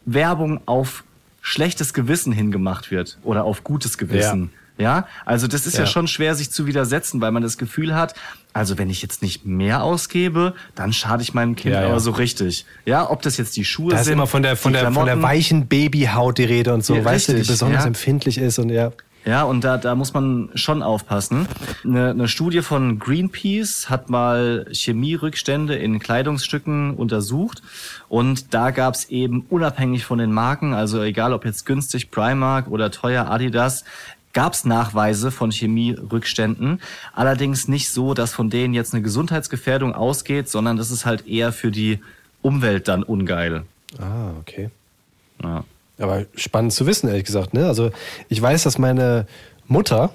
Werbung auf schlechtes Gewissen hingemacht wird oder auf gutes Gewissen. Ja, also das ist ja. Ja. schon schwer, sich zu widersetzen, weil man das Gefühl hat, also wenn ich jetzt nicht mehr ausgebe, dann schade ich meinem Kind Ja, ja. aber so richtig. Ja, ob das jetzt die Schuhe Da ist sind, immer von der, von der, von der weichen Babyhaut die Rede und so, Ja, weißt du, die richtig, besonders ja. empfindlich ist und ja. Ja, und da, da muss man schon aufpassen. Eine, eine Studie von Greenpeace hat mal Chemierückstände in Kleidungsstücken untersucht und da gab es eben unabhängig von den Marken, also egal ob jetzt günstig Primark oder teuer Adidas, gab es Nachweise von Chemierückständen. Allerdings nicht so, dass von denen jetzt eine Gesundheitsgefährdung ausgeht, sondern das ist halt eher für die Umwelt dann ungeil. Ah, okay. Ja. Aber spannend zu wissen, ehrlich gesagt. Ne? Also ich weiß, dass meine Mutter,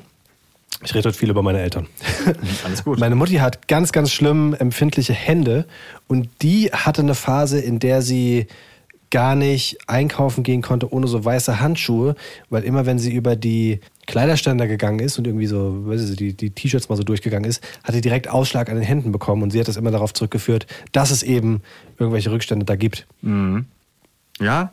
ich rede heute viel über meine Eltern. [LAUGHS] Alles gut. Meine Mutti hat ganz, ganz schlimm empfindliche Hände und die hatte eine Phase, in der sie gar nicht einkaufen gehen konnte ohne so weiße Handschuhe, weil immer wenn sie über die Kleiderständer gegangen ist und irgendwie so, weiß ich, die, die T-Shirts mal so durchgegangen ist, hat sie direkt Ausschlag an den Händen bekommen und sie hat das immer darauf zurückgeführt, dass es eben irgendwelche Rückstände da gibt. ja,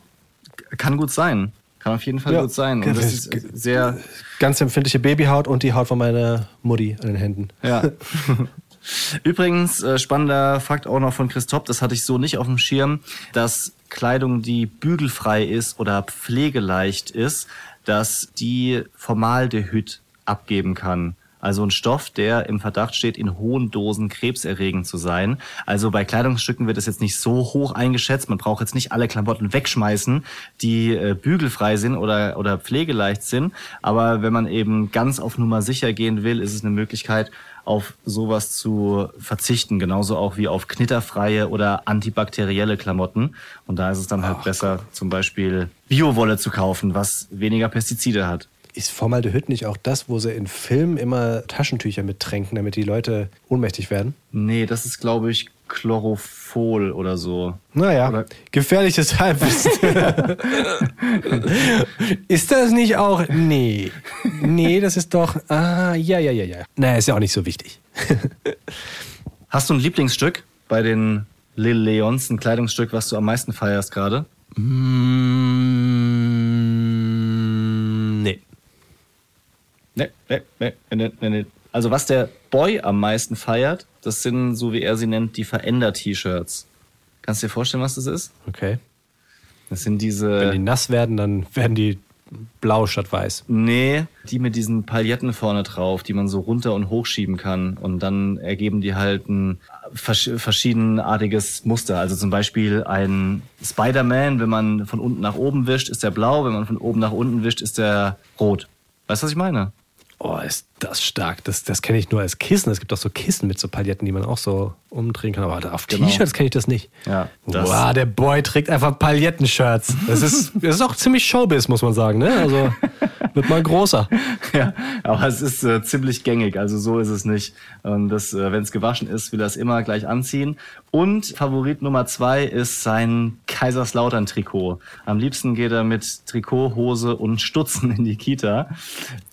kann gut sein. Kann auf jeden Fall Ja. gut sein. Und das ist sehr, Ganz empfindliche Babyhaut und die Haut von meiner Mutti an den Händen. Ja. [LAUGHS] Übrigens, äh, spannender Fakt auch noch von Christoph, das hatte ich so nicht auf dem Schirm, dass Kleidung, die bügelfrei ist oder pflegeleicht ist, dass die Formaldehyd abgeben kann. Also ein Stoff, der im Verdacht steht, in hohen Dosen krebserregend zu sein. Also bei Kleidungsstücken wird es jetzt nicht so hoch eingeschätzt. Man braucht jetzt nicht alle Klamotten wegschmeißen, die äh, bügelfrei sind oder, oder pflegeleicht sind. Aber wenn man eben ganz auf Nummer sicher gehen will, ist es eine Möglichkeit, auf sowas zu verzichten. Genauso auch wie auf knitterfreie oder antibakterielle Klamotten. Und da ist es dann halt besser, zum Beispiel Biowolle zu kaufen, was weniger Pestizide hat. Ist Formaldehyd nicht auch das, wo sie in Filmen immer Taschentücher mittränken, damit die Leute ohnmächtig werden? Nee, das ist, glaube ich, Chlorophyll oder so. Naja, Oder- gefährliches [LAUGHS] Halbwissen. ist das nicht auch? Nee. Nee, das ist doch. Ah, ja, ja, ja, ja. Naja, ist ja auch nicht so wichtig. Hast du ein Lieblingsstück bei den Lil Leons, ein Kleidungsstück, was du am meisten feierst gerade? Mm, nee. Nee, nee, nee, nee, nee, nee. Also was der Boy am meisten feiert, das sind, so wie er sie nennt, die Veränder-T-Shirts. Kannst du dir vorstellen, was das ist? Okay. Das sind Wenn die diese... nass werden, dann werden die blau statt weiß. Nee, die mit diesen Pailletten vorne drauf, die man so runter und hochschieben kann. Und dann ergeben die halt ein versch verschiedenartiges Muster. Also zum Beispiel ein Spider-Man, wenn man von unten nach oben wischt, ist der blau. Wenn man von oben nach unten wischt, ist der rot. Weißt du, was ich meine? Oh, ist das stark. Das, das kenne ich nur als Kissen. Es gibt auch so Kissen mit so Pailletten, die man auch so umdrehen kann. Aber auf Genau. T-Shirts kenne ich das nicht. Ja, das- wow, der Boy trägt einfach Pailletten-Shirts. Das ist, [LAUGHS] das ist auch ziemlich Showbiz, muss man sagen. Ne? Also wird mal größer. [LAUGHS] Ja, aber es ist äh, ziemlich gängig, also so ist es nicht. Und das, äh, wenn es gewaschen ist, will er es immer gleich anziehen. Und Favorit Nummer zwei ist sein Kaiserslautern-Trikot. Am liebsten geht er mit Trikot, Hose und Stutzen in die Kita.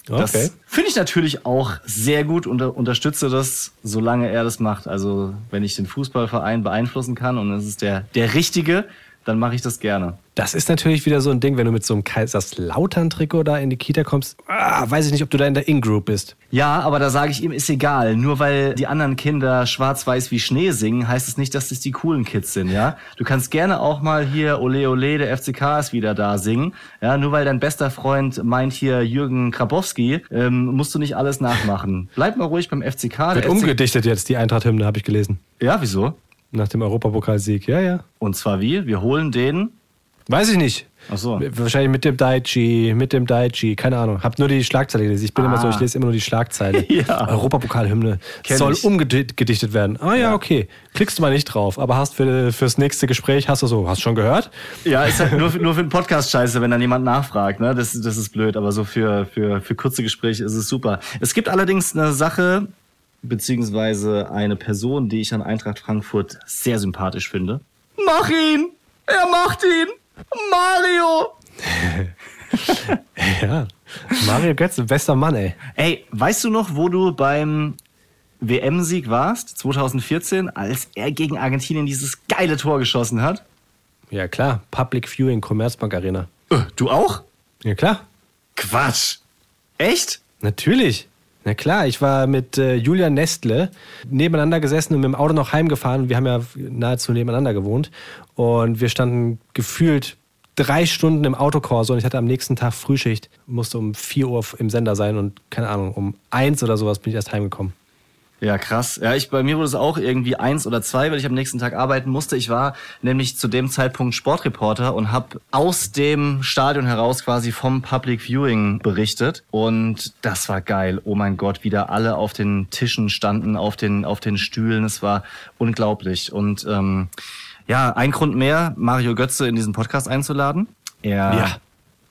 Das Okay. finde ich natürlich auch sehr gut und unterstütze das, solange er das macht. Also wenn ich den Fußballverein beeinflussen kann und es ist der, der Richtige, dann mache ich das gerne. Das ist natürlich wieder so ein Ding, wenn du mit so einem Kaiserslautern-Trikot da in die Kita kommst. Ah, weiß ich nicht, ob du da in der In-Group bist. Ja, aber da sage ich ihm, ist egal. Nur weil die anderen Kinder schwarz-weiß wie Schnee singen, heißt es nicht, dass das die coolen Kids sind, ja? Du kannst gerne auch mal hier Ole Ole, der FCK ist wieder da singen. Ja, nur weil dein bester Freund meint hier Jürgen Krabowski, ähm, musst du nicht alles nachmachen. Bleib mal ruhig beim FCK. Wird der FC umgedichtet jetzt, die Eintracht-Hymne, habe ich gelesen. Ja, wieso? Nach dem Europapokalsieg. Ja, ja. Und zwar wie? Wir holen den. Weiß ich nicht. Ach so. Wahrscheinlich mit dem Daichi, mit dem Daichi, keine Ahnung. Hab nur die Schlagzeile gelesen. Ich bin immer so, ich lese immer nur die Schlagzeile. [LAUGHS] Ja. Europapokalhymne soll ich. umgedichtet werden. Ah ja, okay. Klickst du mal nicht drauf, aber hast für, fürs nächste Gespräch, hast du so, hast du schon gehört? Ja, ist halt [LAUGHS] nur, nur für den Podcast scheiße, wenn dann jemand nachfragt. Ne? Das, das ist blöd, aber so für, für, für kurze Gespräche ist es super. Es gibt allerdings eine Sache, beziehungsweise eine Person, die ich an Eintracht Frankfurt sehr sympathisch finde. Mach ihn! Er macht ihn! Mario! [LAUGHS] Ja. Mario Götze, bester Mann, ey. Ey, weißt du noch, wo du beim WM-Sieg warst, 2014, als er gegen Argentinien dieses geile Tor geschossen hat? Ja, klar. Public Viewing, Commerzbank Arena. Äh, Du auch? Ja, klar. Quatsch. Echt? Natürlich. Na klar, ich war mit äh, Julia Nestle nebeneinander gesessen und mit dem Auto noch heimgefahren. Wir haben ja nahezu nebeneinander gewohnt. Und wir standen gefühlt drei Stunden im Autokorso und ich hatte am nächsten Tag Frühschicht, musste um 4 Uhr im Sender sein und keine Ahnung, um eins oder sowas bin ich erst heimgekommen. Ja, krass. Ja, ich, bei mir wurde es auch irgendwie eins oder zwei, weil ich am nächsten Tag arbeiten musste. Ich war nämlich zu dem Zeitpunkt Sportreporter und habe aus dem Stadion heraus quasi vom Public Viewing berichtet. Und das war geil. Oh mein Gott, wieder alle auf den Tischen standen, auf den, auf den Stühlen. Es war unglaublich. Und ähm, ja, ein Grund mehr, Mario Götze in diesen Podcast einzuladen. Er Ja.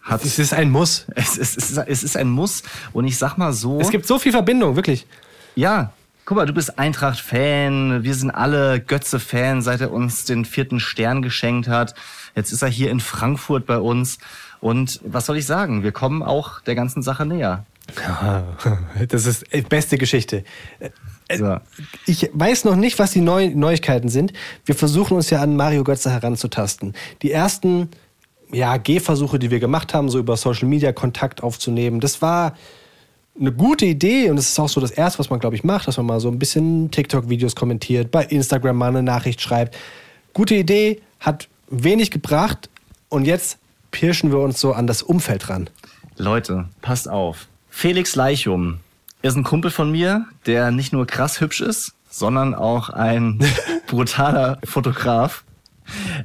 hat Es ist ein Muss. [LAUGHS] es, es, es, ist, es ist ein Muss. Und ich sag mal so. Es gibt so viel Verbindung, wirklich. Ja, guck mal, du bist Eintracht-Fan, wir sind alle Götze-Fan, seit er uns den vierten Stern geschenkt hat. Jetzt ist er hier in Frankfurt bei uns. Und was soll ich sagen? Wir kommen auch der ganzen Sache näher. [LAUGHS] Das ist die beste Geschichte. So. Ich weiß noch nicht, was die Neu Neuigkeiten sind. Wir versuchen uns ja an Mario Götze heranzutasten. Die ersten ja, Gehversuche, die wir gemacht haben, so über Social Media Kontakt aufzunehmen, das war eine gute Idee und es ist auch so das Erste, was man, glaube ich, macht, dass man mal so ein bisschen TikTok-Videos kommentiert, bei Instagram mal eine Nachricht schreibt. Gute Idee, hat wenig gebracht und jetzt pirschen wir uns so an das Umfeld ran. Leute, passt auf. Felix Leichum ist ein Kumpel von mir, der nicht nur krass hübsch ist, sondern auch ein [LAUGHS] brutaler Fotograf.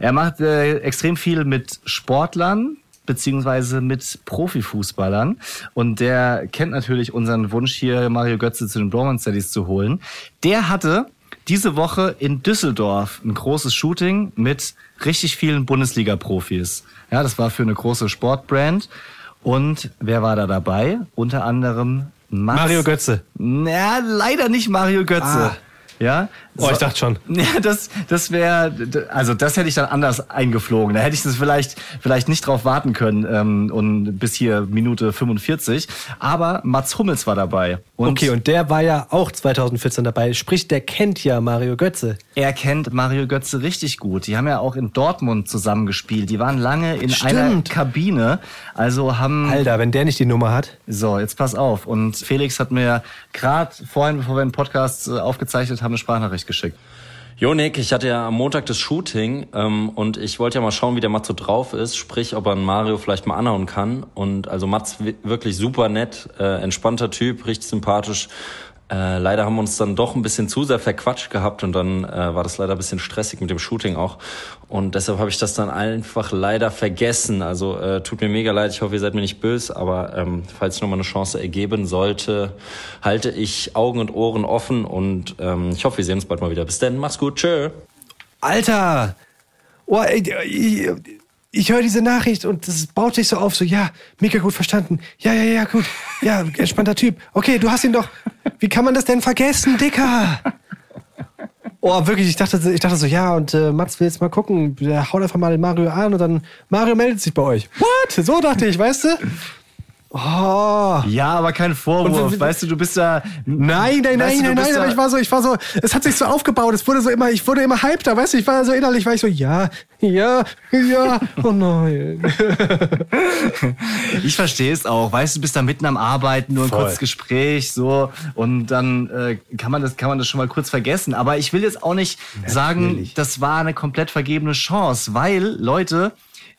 Er macht äh, extrem viel mit Sportlern beziehungsweise mit Profifußballern und der kennt natürlich unseren Wunsch hier Mario Götze zu den Bromance Studies zu holen. Der hatte diese Woche in Düsseldorf ein großes Shooting mit richtig vielen Bundesliga-Profis. Ja, das war für eine große Sportbrand. Und wer war da dabei? Unter anderem Mats. Mario Götze. Na, leider nicht Mario Götze. Ah. Ja. Oh, ich dachte schon. [LAUGHS] Ja, das, das wäre, also das hätte ich dann anders eingeflogen. Da hätte ich das vielleicht, vielleicht nicht drauf warten können ähm, und bis hier Minute 45. Aber Mats Hummels war dabei. Und okay, und der war ja auch 2014 dabei. Sprich, der kennt ja Mario Götze. er kennt Mario Götze richtig gut. Die haben ja auch in Dortmund zusammengespielt. Die waren lange in einer Stimmt. Kabine. Also haben Alter, wenn der nicht die Nummer hat. So, jetzt pass auf. Und Felix hat mir gerade vorhin, bevor wir den Podcast äh, aufgezeichnet haben, eine Sprachnachricht geschickt. Jo, Nick, ich hatte ja am Montag das Shooting ähm, und ich wollte ja mal schauen, wie der Mats so drauf ist, sprich, ob er einen Mario vielleicht mal anhauen kann. Und also Mats wi- wirklich super nett, äh, entspannter Typ, richtig sympathisch. Äh, leider haben wir uns dann doch ein bisschen zu sehr verquatscht gehabt und dann äh, war das leider ein bisschen stressig mit dem Shooting auch. Und deshalb habe ich das dann einfach leider vergessen. Also äh, tut mir mega leid, ich hoffe, ihr seid mir nicht böse, aber ähm, falls nochmal eine Chance ergeben sollte, halte ich Augen und Ohren offen und ähm, ich hoffe, wir sehen uns bald mal wieder. Bis dann, mach's gut, tschö. Alter! Oh, ey, ich, ich höre diese Nachricht und das baut sich so auf, so, ja, mega gut verstanden. Ja, ja, ja, gut. Ja, entspannter Typ. Okay, du hast ihn doch. Wie kann man das denn vergessen, Dicker? Oh, wirklich, ich dachte, ich dachte so, ja, und äh, Mats will jetzt mal gucken. Der haut einfach mal den Mario an und dann Mario meldet sich bei euch. What? So dachte ich, weißt du? Oh. Ja, aber kein Vorwurf. Und- weißt du, du bist da. Nein, nein, nein, du, nein, nein, aber ich war so, ich war so, es hat sich so aufgebaut, es wurde so immer, ich wurde immer hypter, weißt du, ich war so innerlich, war ich so, ja, ja, ja, oh nein. Ich verstehe es auch. Weißt du, du bist da mitten am Arbeiten, nur ein Voll. kurzes Gespräch, so. Und dann äh, kann, man das, kann man das schon mal kurz vergessen. Aber ich will jetzt auch nicht sagen, das war eine komplett vergebene Chance, weil, Leute,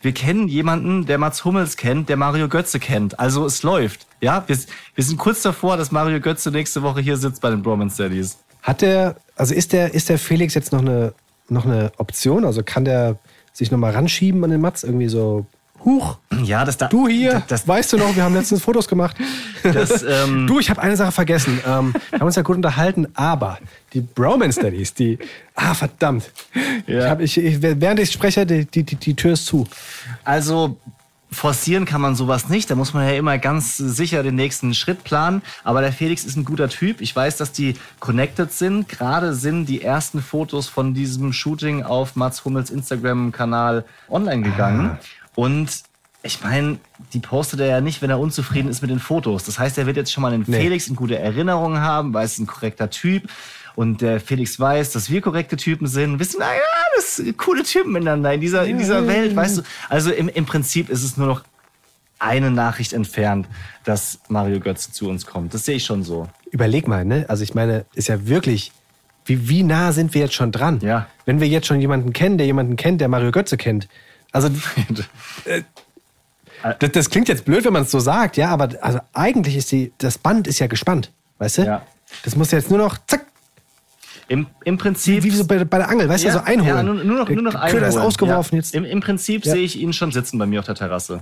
wir kennen jemanden, der Mats Hummels kennt, der Mario Götze kennt. Also es läuft. Ja, wir, wir sind kurz davor, dass Mario Götze nächste Woche hier sitzt bei den Bromance Daddies. Hat der, also ist der, ist der Felix jetzt noch eine, noch eine Option? Also kann der sich nochmal ranschieben an den Mats? Irgendwie so, huch, Ja, das da. du hier, Das, weißt du noch, wir haben letztens Fotos gemacht. Das, ähm, [LAUGHS] du, ich habe eine Sache vergessen. Ähm, wir haben uns ja gut unterhalten, aber die Bromance Daddies, die, ah, verdammt. Ich hab, ich, ich, während ich spreche, die, die, die, die Tür ist zu. Also forcieren kann man sowas nicht. Da muss man ja immer ganz sicher den nächsten Schritt planen. Aber der Felix ist ein guter Typ. Ich weiß, dass die connected sind. Gerade sind die ersten Fotos von diesem Shooting auf Mats Hummels Instagram-Kanal online gegangen. Und ich meine, die postet er ja nicht, wenn er unzufrieden ist mit den Fotos. Das heißt, er wird jetzt schon mal den Nee. Felix in gute Erinnerungen haben, weil es ein korrekter Typ. Und der Felix weiß, dass wir korrekte Typen sind. Wissen, naja, das sind coole Typen miteinander in dieser, in dieser Welt, weißt du. Also im, im Prinzip ist es nur noch eine Nachricht entfernt, dass Mario Götze zu uns kommt. Das sehe ich schon so. Überleg mal, ne? Also ich meine, ist ja wirklich, wie, wie nah sind wir jetzt schon dran? Ja. Wenn wir jetzt schon jemanden kennen, der jemanden kennt, der Mario Götze kennt. Also [LAUGHS] äh, das, das klingt jetzt blöd, wenn man es so sagt, ja, aber also eigentlich ist die, das Band ist ja gespannt, weißt du? Ja. Das muss jetzt nur noch, zack, Im, im Prinzip. wie so bei, bei der Angel, weißt du, so einholen. Ja, nur, nur noch, nur noch Köder ist einholen. ausgeworfen ja. jetzt. Im, Im Prinzip Ja. sehe ich ihn schon sitzen bei mir auf der Terrasse.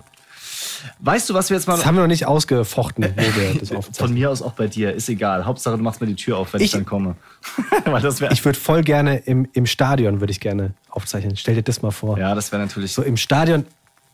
Weißt du, was wir jetzt mal. Das haben wir noch nicht ausgefochten, wo wir das [LAUGHS] Von mir aus auch bei dir, ist egal. Hauptsache, du machst mir die Tür auf, wenn ich, Ich- dann komme. [LAUGHS] Weil das wäre. Ich würde voll gerne im, im Stadion, würde ich gerne aufzeichnen. Stell dir das mal vor. Ja, das wäre natürlich. So im Stadion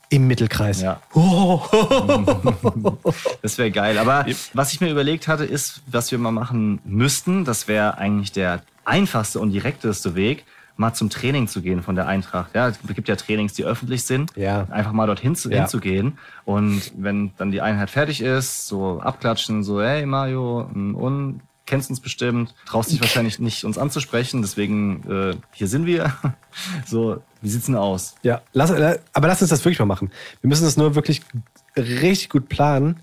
im Mittelkreis. Ja. Oh. [LAUGHS] Das wäre geil. Aber was ich mir überlegt hatte, ist, was wir mal machen müssten, das wäre eigentlich der einfachste und direkteste Weg, mal zum Training zu gehen von der Eintracht. Ja, es gibt ja Trainings, die öffentlich sind. Ja. Einfach mal dorthin zu, Ja. hinzugehen. Und wenn dann die Einheit fertig ist, so abklatschen, so, hey Mario, mm, und kennst uns bestimmt, traust dich wahrscheinlich nicht, uns anzusprechen, deswegen äh, hier sind wir. [LAUGHS] So, wie sieht's denn aus? Ja, lass, aber lass uns das wirklich mal machen. Wir müssen das nur wirklich richtig gut planen,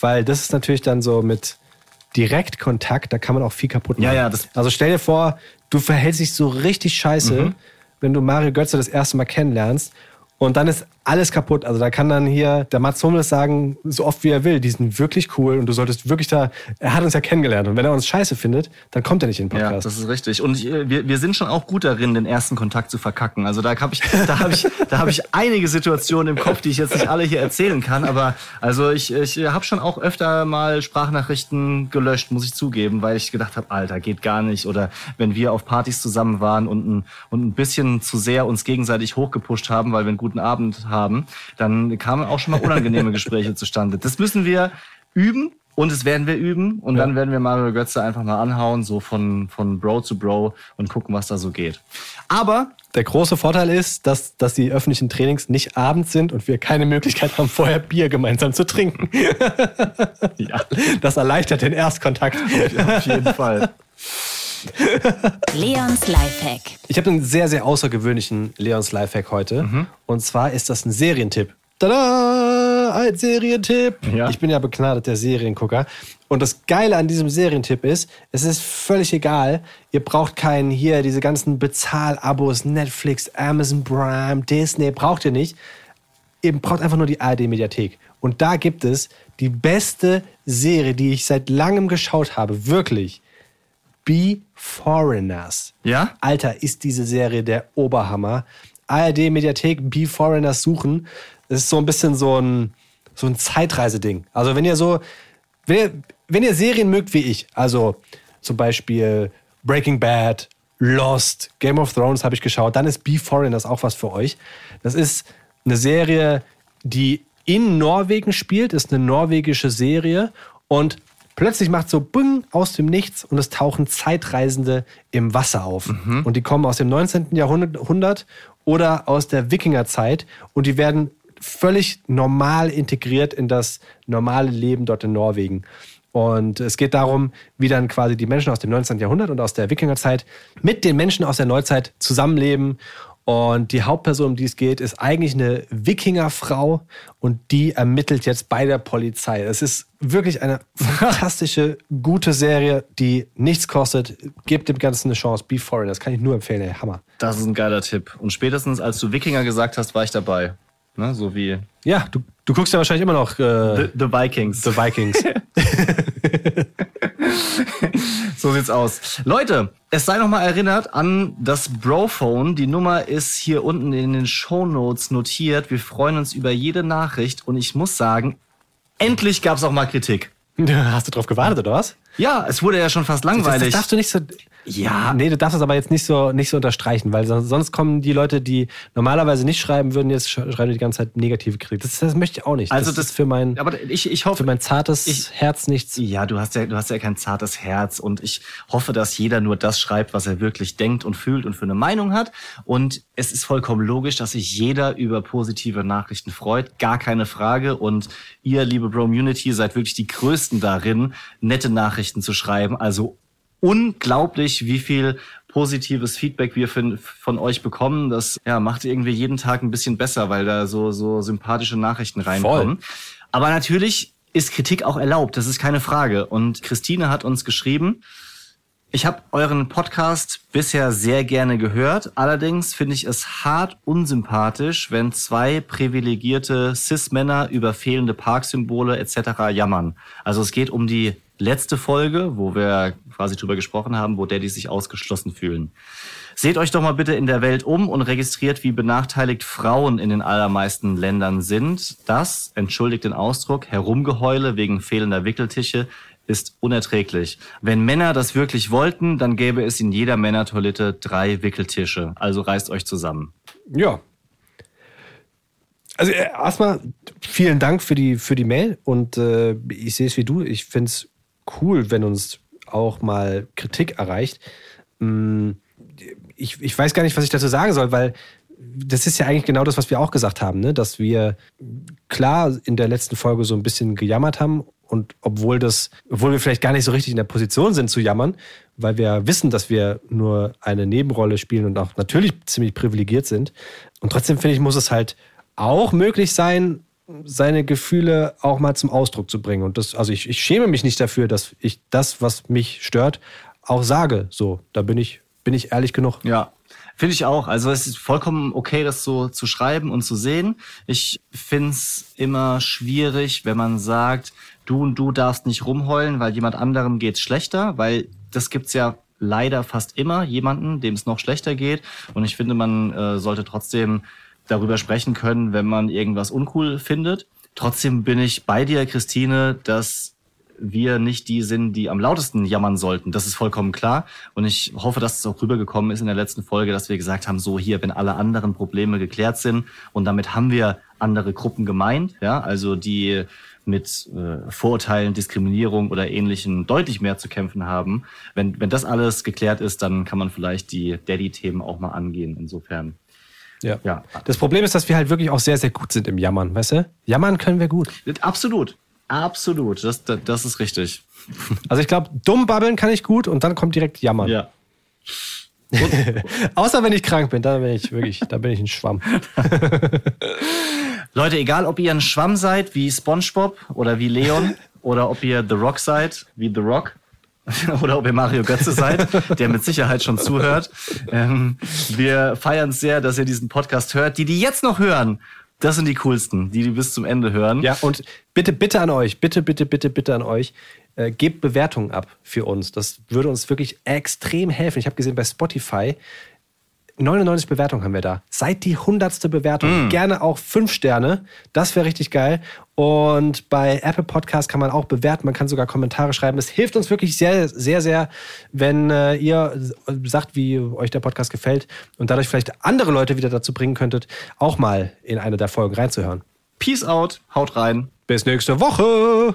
weil das ist natürlich dann so mit Direktkontakt, da kann man auch viel kaputt machen. Ja, ja, das- also stell dir vor, du verhältst dich so richtig scheiße, Mhm. wenn du Mario Götze das erste Mal kennenlernst und dann ist alles kaputt. Also da kann dann hier der Mats Hummels sagen, so oft wie er will, die sind wirklich cool und du solltest wirklich da, er hat uns ja kennengelernt und wenn er uns scheiße findet, dann kommt er nicht in den Ja, Podcast. das ist richtig. Und äh, wir, wir sind schon auch gut darin, den ersten Kontakt zu verkacken. Also da habe [LAUGHS] ich, da habe ich, da habe ich einige Situationen im Kopf, die ich jetzt nicht alle hier erzählen kann. Aber also ich, ich habe schon auch öfter mal Sprachnachrichten gelöscht, muss ich zugeben, weil ich gedacht habe, Alter, geht gar nicht. Oder wenn wir auf Partys zusammen waren und ein, und ein bisschen zu sehr uns gegenseitig hochgepusht haben, weil wir einen guten Abend haben, dann kamen auch schon mal unangenehme [LAUGHS] Gespräche zustande. Das müssen wir üben. Und das werden wir üben und dann werden wir Mario Götze einfach mal anhauen, so von, von Bro zu Bro und gucken, was da so geht. Aber Der große Vorteil ist, dass, dass die öffentlichen Trainings nicht abends sind und wir keine Möglichkeit haben, vorher Bier gemeinsam zu trinken. [LAUGHS] ja, Das erleichtert den Erstkontakt. auf jeden Fall. Leons Lifehack. Ich habe einen sehr, sehr außergewöhnlichen Leons Lifehack heute. Und zwar ist das ein Serientipp. Tada! Ein Serientipp! Ja. Ich bin ja begnadeter Seriengucker. Und das Geile an diesem Serientipp ist, es ist völlig egal. Ihr braucht keinen hier, diese ganzen Bezahlabos, Netflix, Amazon Prime, Disney, braucht ihr nicht. Ihr braucht einfach nur die ARD-Mediathek. Und da gibt es die beste Serie, die ich seit langem geschaut habe. Wirklich. Be Foreigners. Ja? Alter, ist diese Serie der Oberhammer. ARD Mediathek Be Foreigners suchen. Das ist so ein bisschen so ein, so ein Zeitreiseding. Also wenn ihr so, wenn ihr, wenn ihr Serien mögt wie ich, also zum Beispiel Breaking Bad, Lost, Game of Thrones habe ich geschaut, dann ist Be Foreigners auch was für euch. Das ist eine Serie, die in Norwegen spielt, ist eine norwegische Serie und plötzlich macht so Bung aus dem Nichts und es tauchen Zeitreisende im Wasser auf. Und die kommen aus dem 19. Jahrhundert oder aus der Wikingerzeit und die werden völlig normal integriert in das normale Leben dort in Norwegen. Und es geht darum, wie dann quasi die Menschen aus dem 19. Jahrhundert und aus der Wikingerzeit mit den Menschen aus der Neuzeit zusammenleben. Und die Hauptperson, um die es geht, ist eigentlich eine Wikingerfrau und die ermittelt jetzt bei der Polizei. Es ist wirklich eine [LAUGHS] fantastische, gute Serie, die nichts kostet. Gebt dem Ganzen eine Chance. Be Foreign, das kann ich nur empfehlen, ey. Hammer. Das ist ein geiler Tipp. Und spätestens als du Wikinger gesagt hast, war ich dabei. Ne? So wie Ja, du, du guckst ja wahrscheinlich immer noch äh, The, The Vikings. The Vikings. [LAUGHS] [LAUGHS] [LAUGHS] So sieht's aus. Leute, es sei noch mal erinnert an das Brophone. Die Nummer ist hier unten in den Shownotes notiert. Wir freuen uns über jede Nachricht und ich muss sagen, endlich gab's auch mal Kritik. [LAUGHS] Hast du drauf gewartet, oder was? Ja, es wurde ja schon fast Das, langweilig. das darfst du nicht so. Ja. Nee, du darfst es aber jetzt nicht so, nicht so unterstreichen, weil son- sonst kommen die Leute, die normalerweise nicht schreiben würden, jetzt sch- schreiben die ganze Zeit negative Kritik. Das, das möchte ich auch nicht. Also das, das- ist für mein, Aber ich, ich hoffe, für mein zartes Ich- Herz nichts. Ja, du hast ja, du hast ja kein zartes Herz und ich hoffe, dass jeder nur das schreibt, was er wirklich denkt und fühlt und für eine Meinung hat. Und es ist vollkommen logisch, dass sich jeder über positive Nachrichten freut, gar keine Frage. Und ihr, liebe Bromunity, seid wirklich die Größten darin, nette Nachrichten zu schreiben. Also unglaublich, wie viel positives Feedback wir von, von euch bekommen. Das ja, macht irgendwie jeden Tag ein bisschen besser, weil da so, so sympathische Nachrichten reinkommen. Aber natürlich ist Kritik auch erlaubt, das ist keine Frage. Und Christine hat uns geschrieben, ich habe euren Podcast bisher sehr gerne gehört. Allerdings finde ich es hart unsympathisch, wenn zwei privilegierte Cis-Männer über fehlende Parksymbole etc. jammern. Also es geht um die letzte Folge, wo wir quasi drüber gesprochen haben, wo Daddy sich ausgeschlossen fühlen. Seht euch doch mal bitte in der Welt um und registriert, wie benachteiligt Frauen in den allermeisten Ländern sind. Das, entschuldigt den Ausdruck, Herumgeheule wegen fehlender Wickeltische ist unerträglich. Wenn Männer das wirklich wollten, dann gäbe es in jeder Männertoilette drei Wickeltische. Also reißt euch zusammen. Ja. Also äh, erstmal vielen Dank für die, für die Mail und äh, ich sehe es wie du. Ich finde es cool, wenn uns auch mal Kritik erreicht. Mm, Ich, ich weiß gar nicht, was ich dazu sagen soll, weil das ist ja eigentlich genau das, was wir auch gesagt haben, ne? dass wir klar in der letzten Folge so ein bisschen gejammert haben und obwohl das, obwohl wir vielleicht gar nicht so richtig in der Position sind zu jammern, weil wir wissen, dass wir nur eine Nebenrolle spielen und auch natürlich ziemlich privilegiert sind. Und trotzdem finde ich, muss es halt auch möglich sein, seine Gefühle auch mal zum Ausdruck zu bringen. Und das, also ich, ich schäme mich nicht dafür, dass ich das, was mich stört, auch sage. So, da bin ich, bin ich ehrlich genug. Ja, finde ich auch. Also es ist vollkommen okay, das so zu schreiben und zu sehen. Ich find's immer schwierig, wenn man sagt, du und du darfst nicht rumheulen, weil jemand anderem geht's schlechter, weil das gibt's ja leider fast immer jemanden, dem es noch schlechter geht. Und ich finde, man äh, sollte trotzdem darüber sprechen können, wenn man irgendwas uncool findet. Trotzdem bin ich bei dir, Christine, dass wir nicht die sind, die am lautesten jammern sollten. Das ist vollkommen klar. Und ich hoffe, dass es auch rübergekommen ist in der letzten Folge, dass wir gesagt haben, so hier, wenn alle anderen Probleme geklärt sind. Und damit haben wir andere Gruppen gemeint, ja, also die mit äh, Vorurteilen, Diskriminierung oder Ähnlichem deutlich mehr zu kämpfen haben. Wenn, wenn das alles geklärt ist, dann kann man vielleicht die Daddy-Themen auch mal angehen. Insofern. Ja. Ja. Das Problem ist, dass wir halt wirklich auch sehr, sehr gut sind im Jammern, weißt du? Jammern können wir gut. Absolut. Absolut. Das, das, das ist richtig. [LAUGHS] Also ich glaube, dumm babbeln kann ich gut und dann kommt direkt Jammern. Ja. [LAUGHS] Außer wenn ich krank bin, da bin ich wirklich, da bin ich ein Schwamm. [LAUGHS] Leute, egal ob ihr ein Schwamm seid wie SpongeBob oder wie Leon oder ob ihr The Rock seid wie The Rock [LAUGHS] oder ob ihr Mario Götze seid, der mit Sicherheit schon zuhört. Ähm, wir feiern es sehr, dass ihr diesen Podcast hört. Die, die jetzt noch hören, das sind die coolsten, die, die bis zum Ende hören. Ja, und bitte, bitte an euch, bitte, bitte, bitte, bitte an euch, äh, gebt Bewertungen ab für uns. Das würde uns wirklich extrem helfen. Ich habe gesehen, bei Spotify 99 Bewertungen haben wir da. Seit die hundertste Bewertung. Gerne auch fünf Sterne. Das wäre richtig geil. Und bei Apple Podcast kann man auch bewerten. Man kann sogar Kommentare schreiben. Es hilft uns wirklich sehr, sehr, sehr, wenn äh, ihr sagt, wie euch der Podcast gefällt und dadurch vielleicht andere Leute wieder dazu bringen könntet, auch mal in eine der Folgen reinzuhören. Peace out, haut rein. Bis nächste Woche.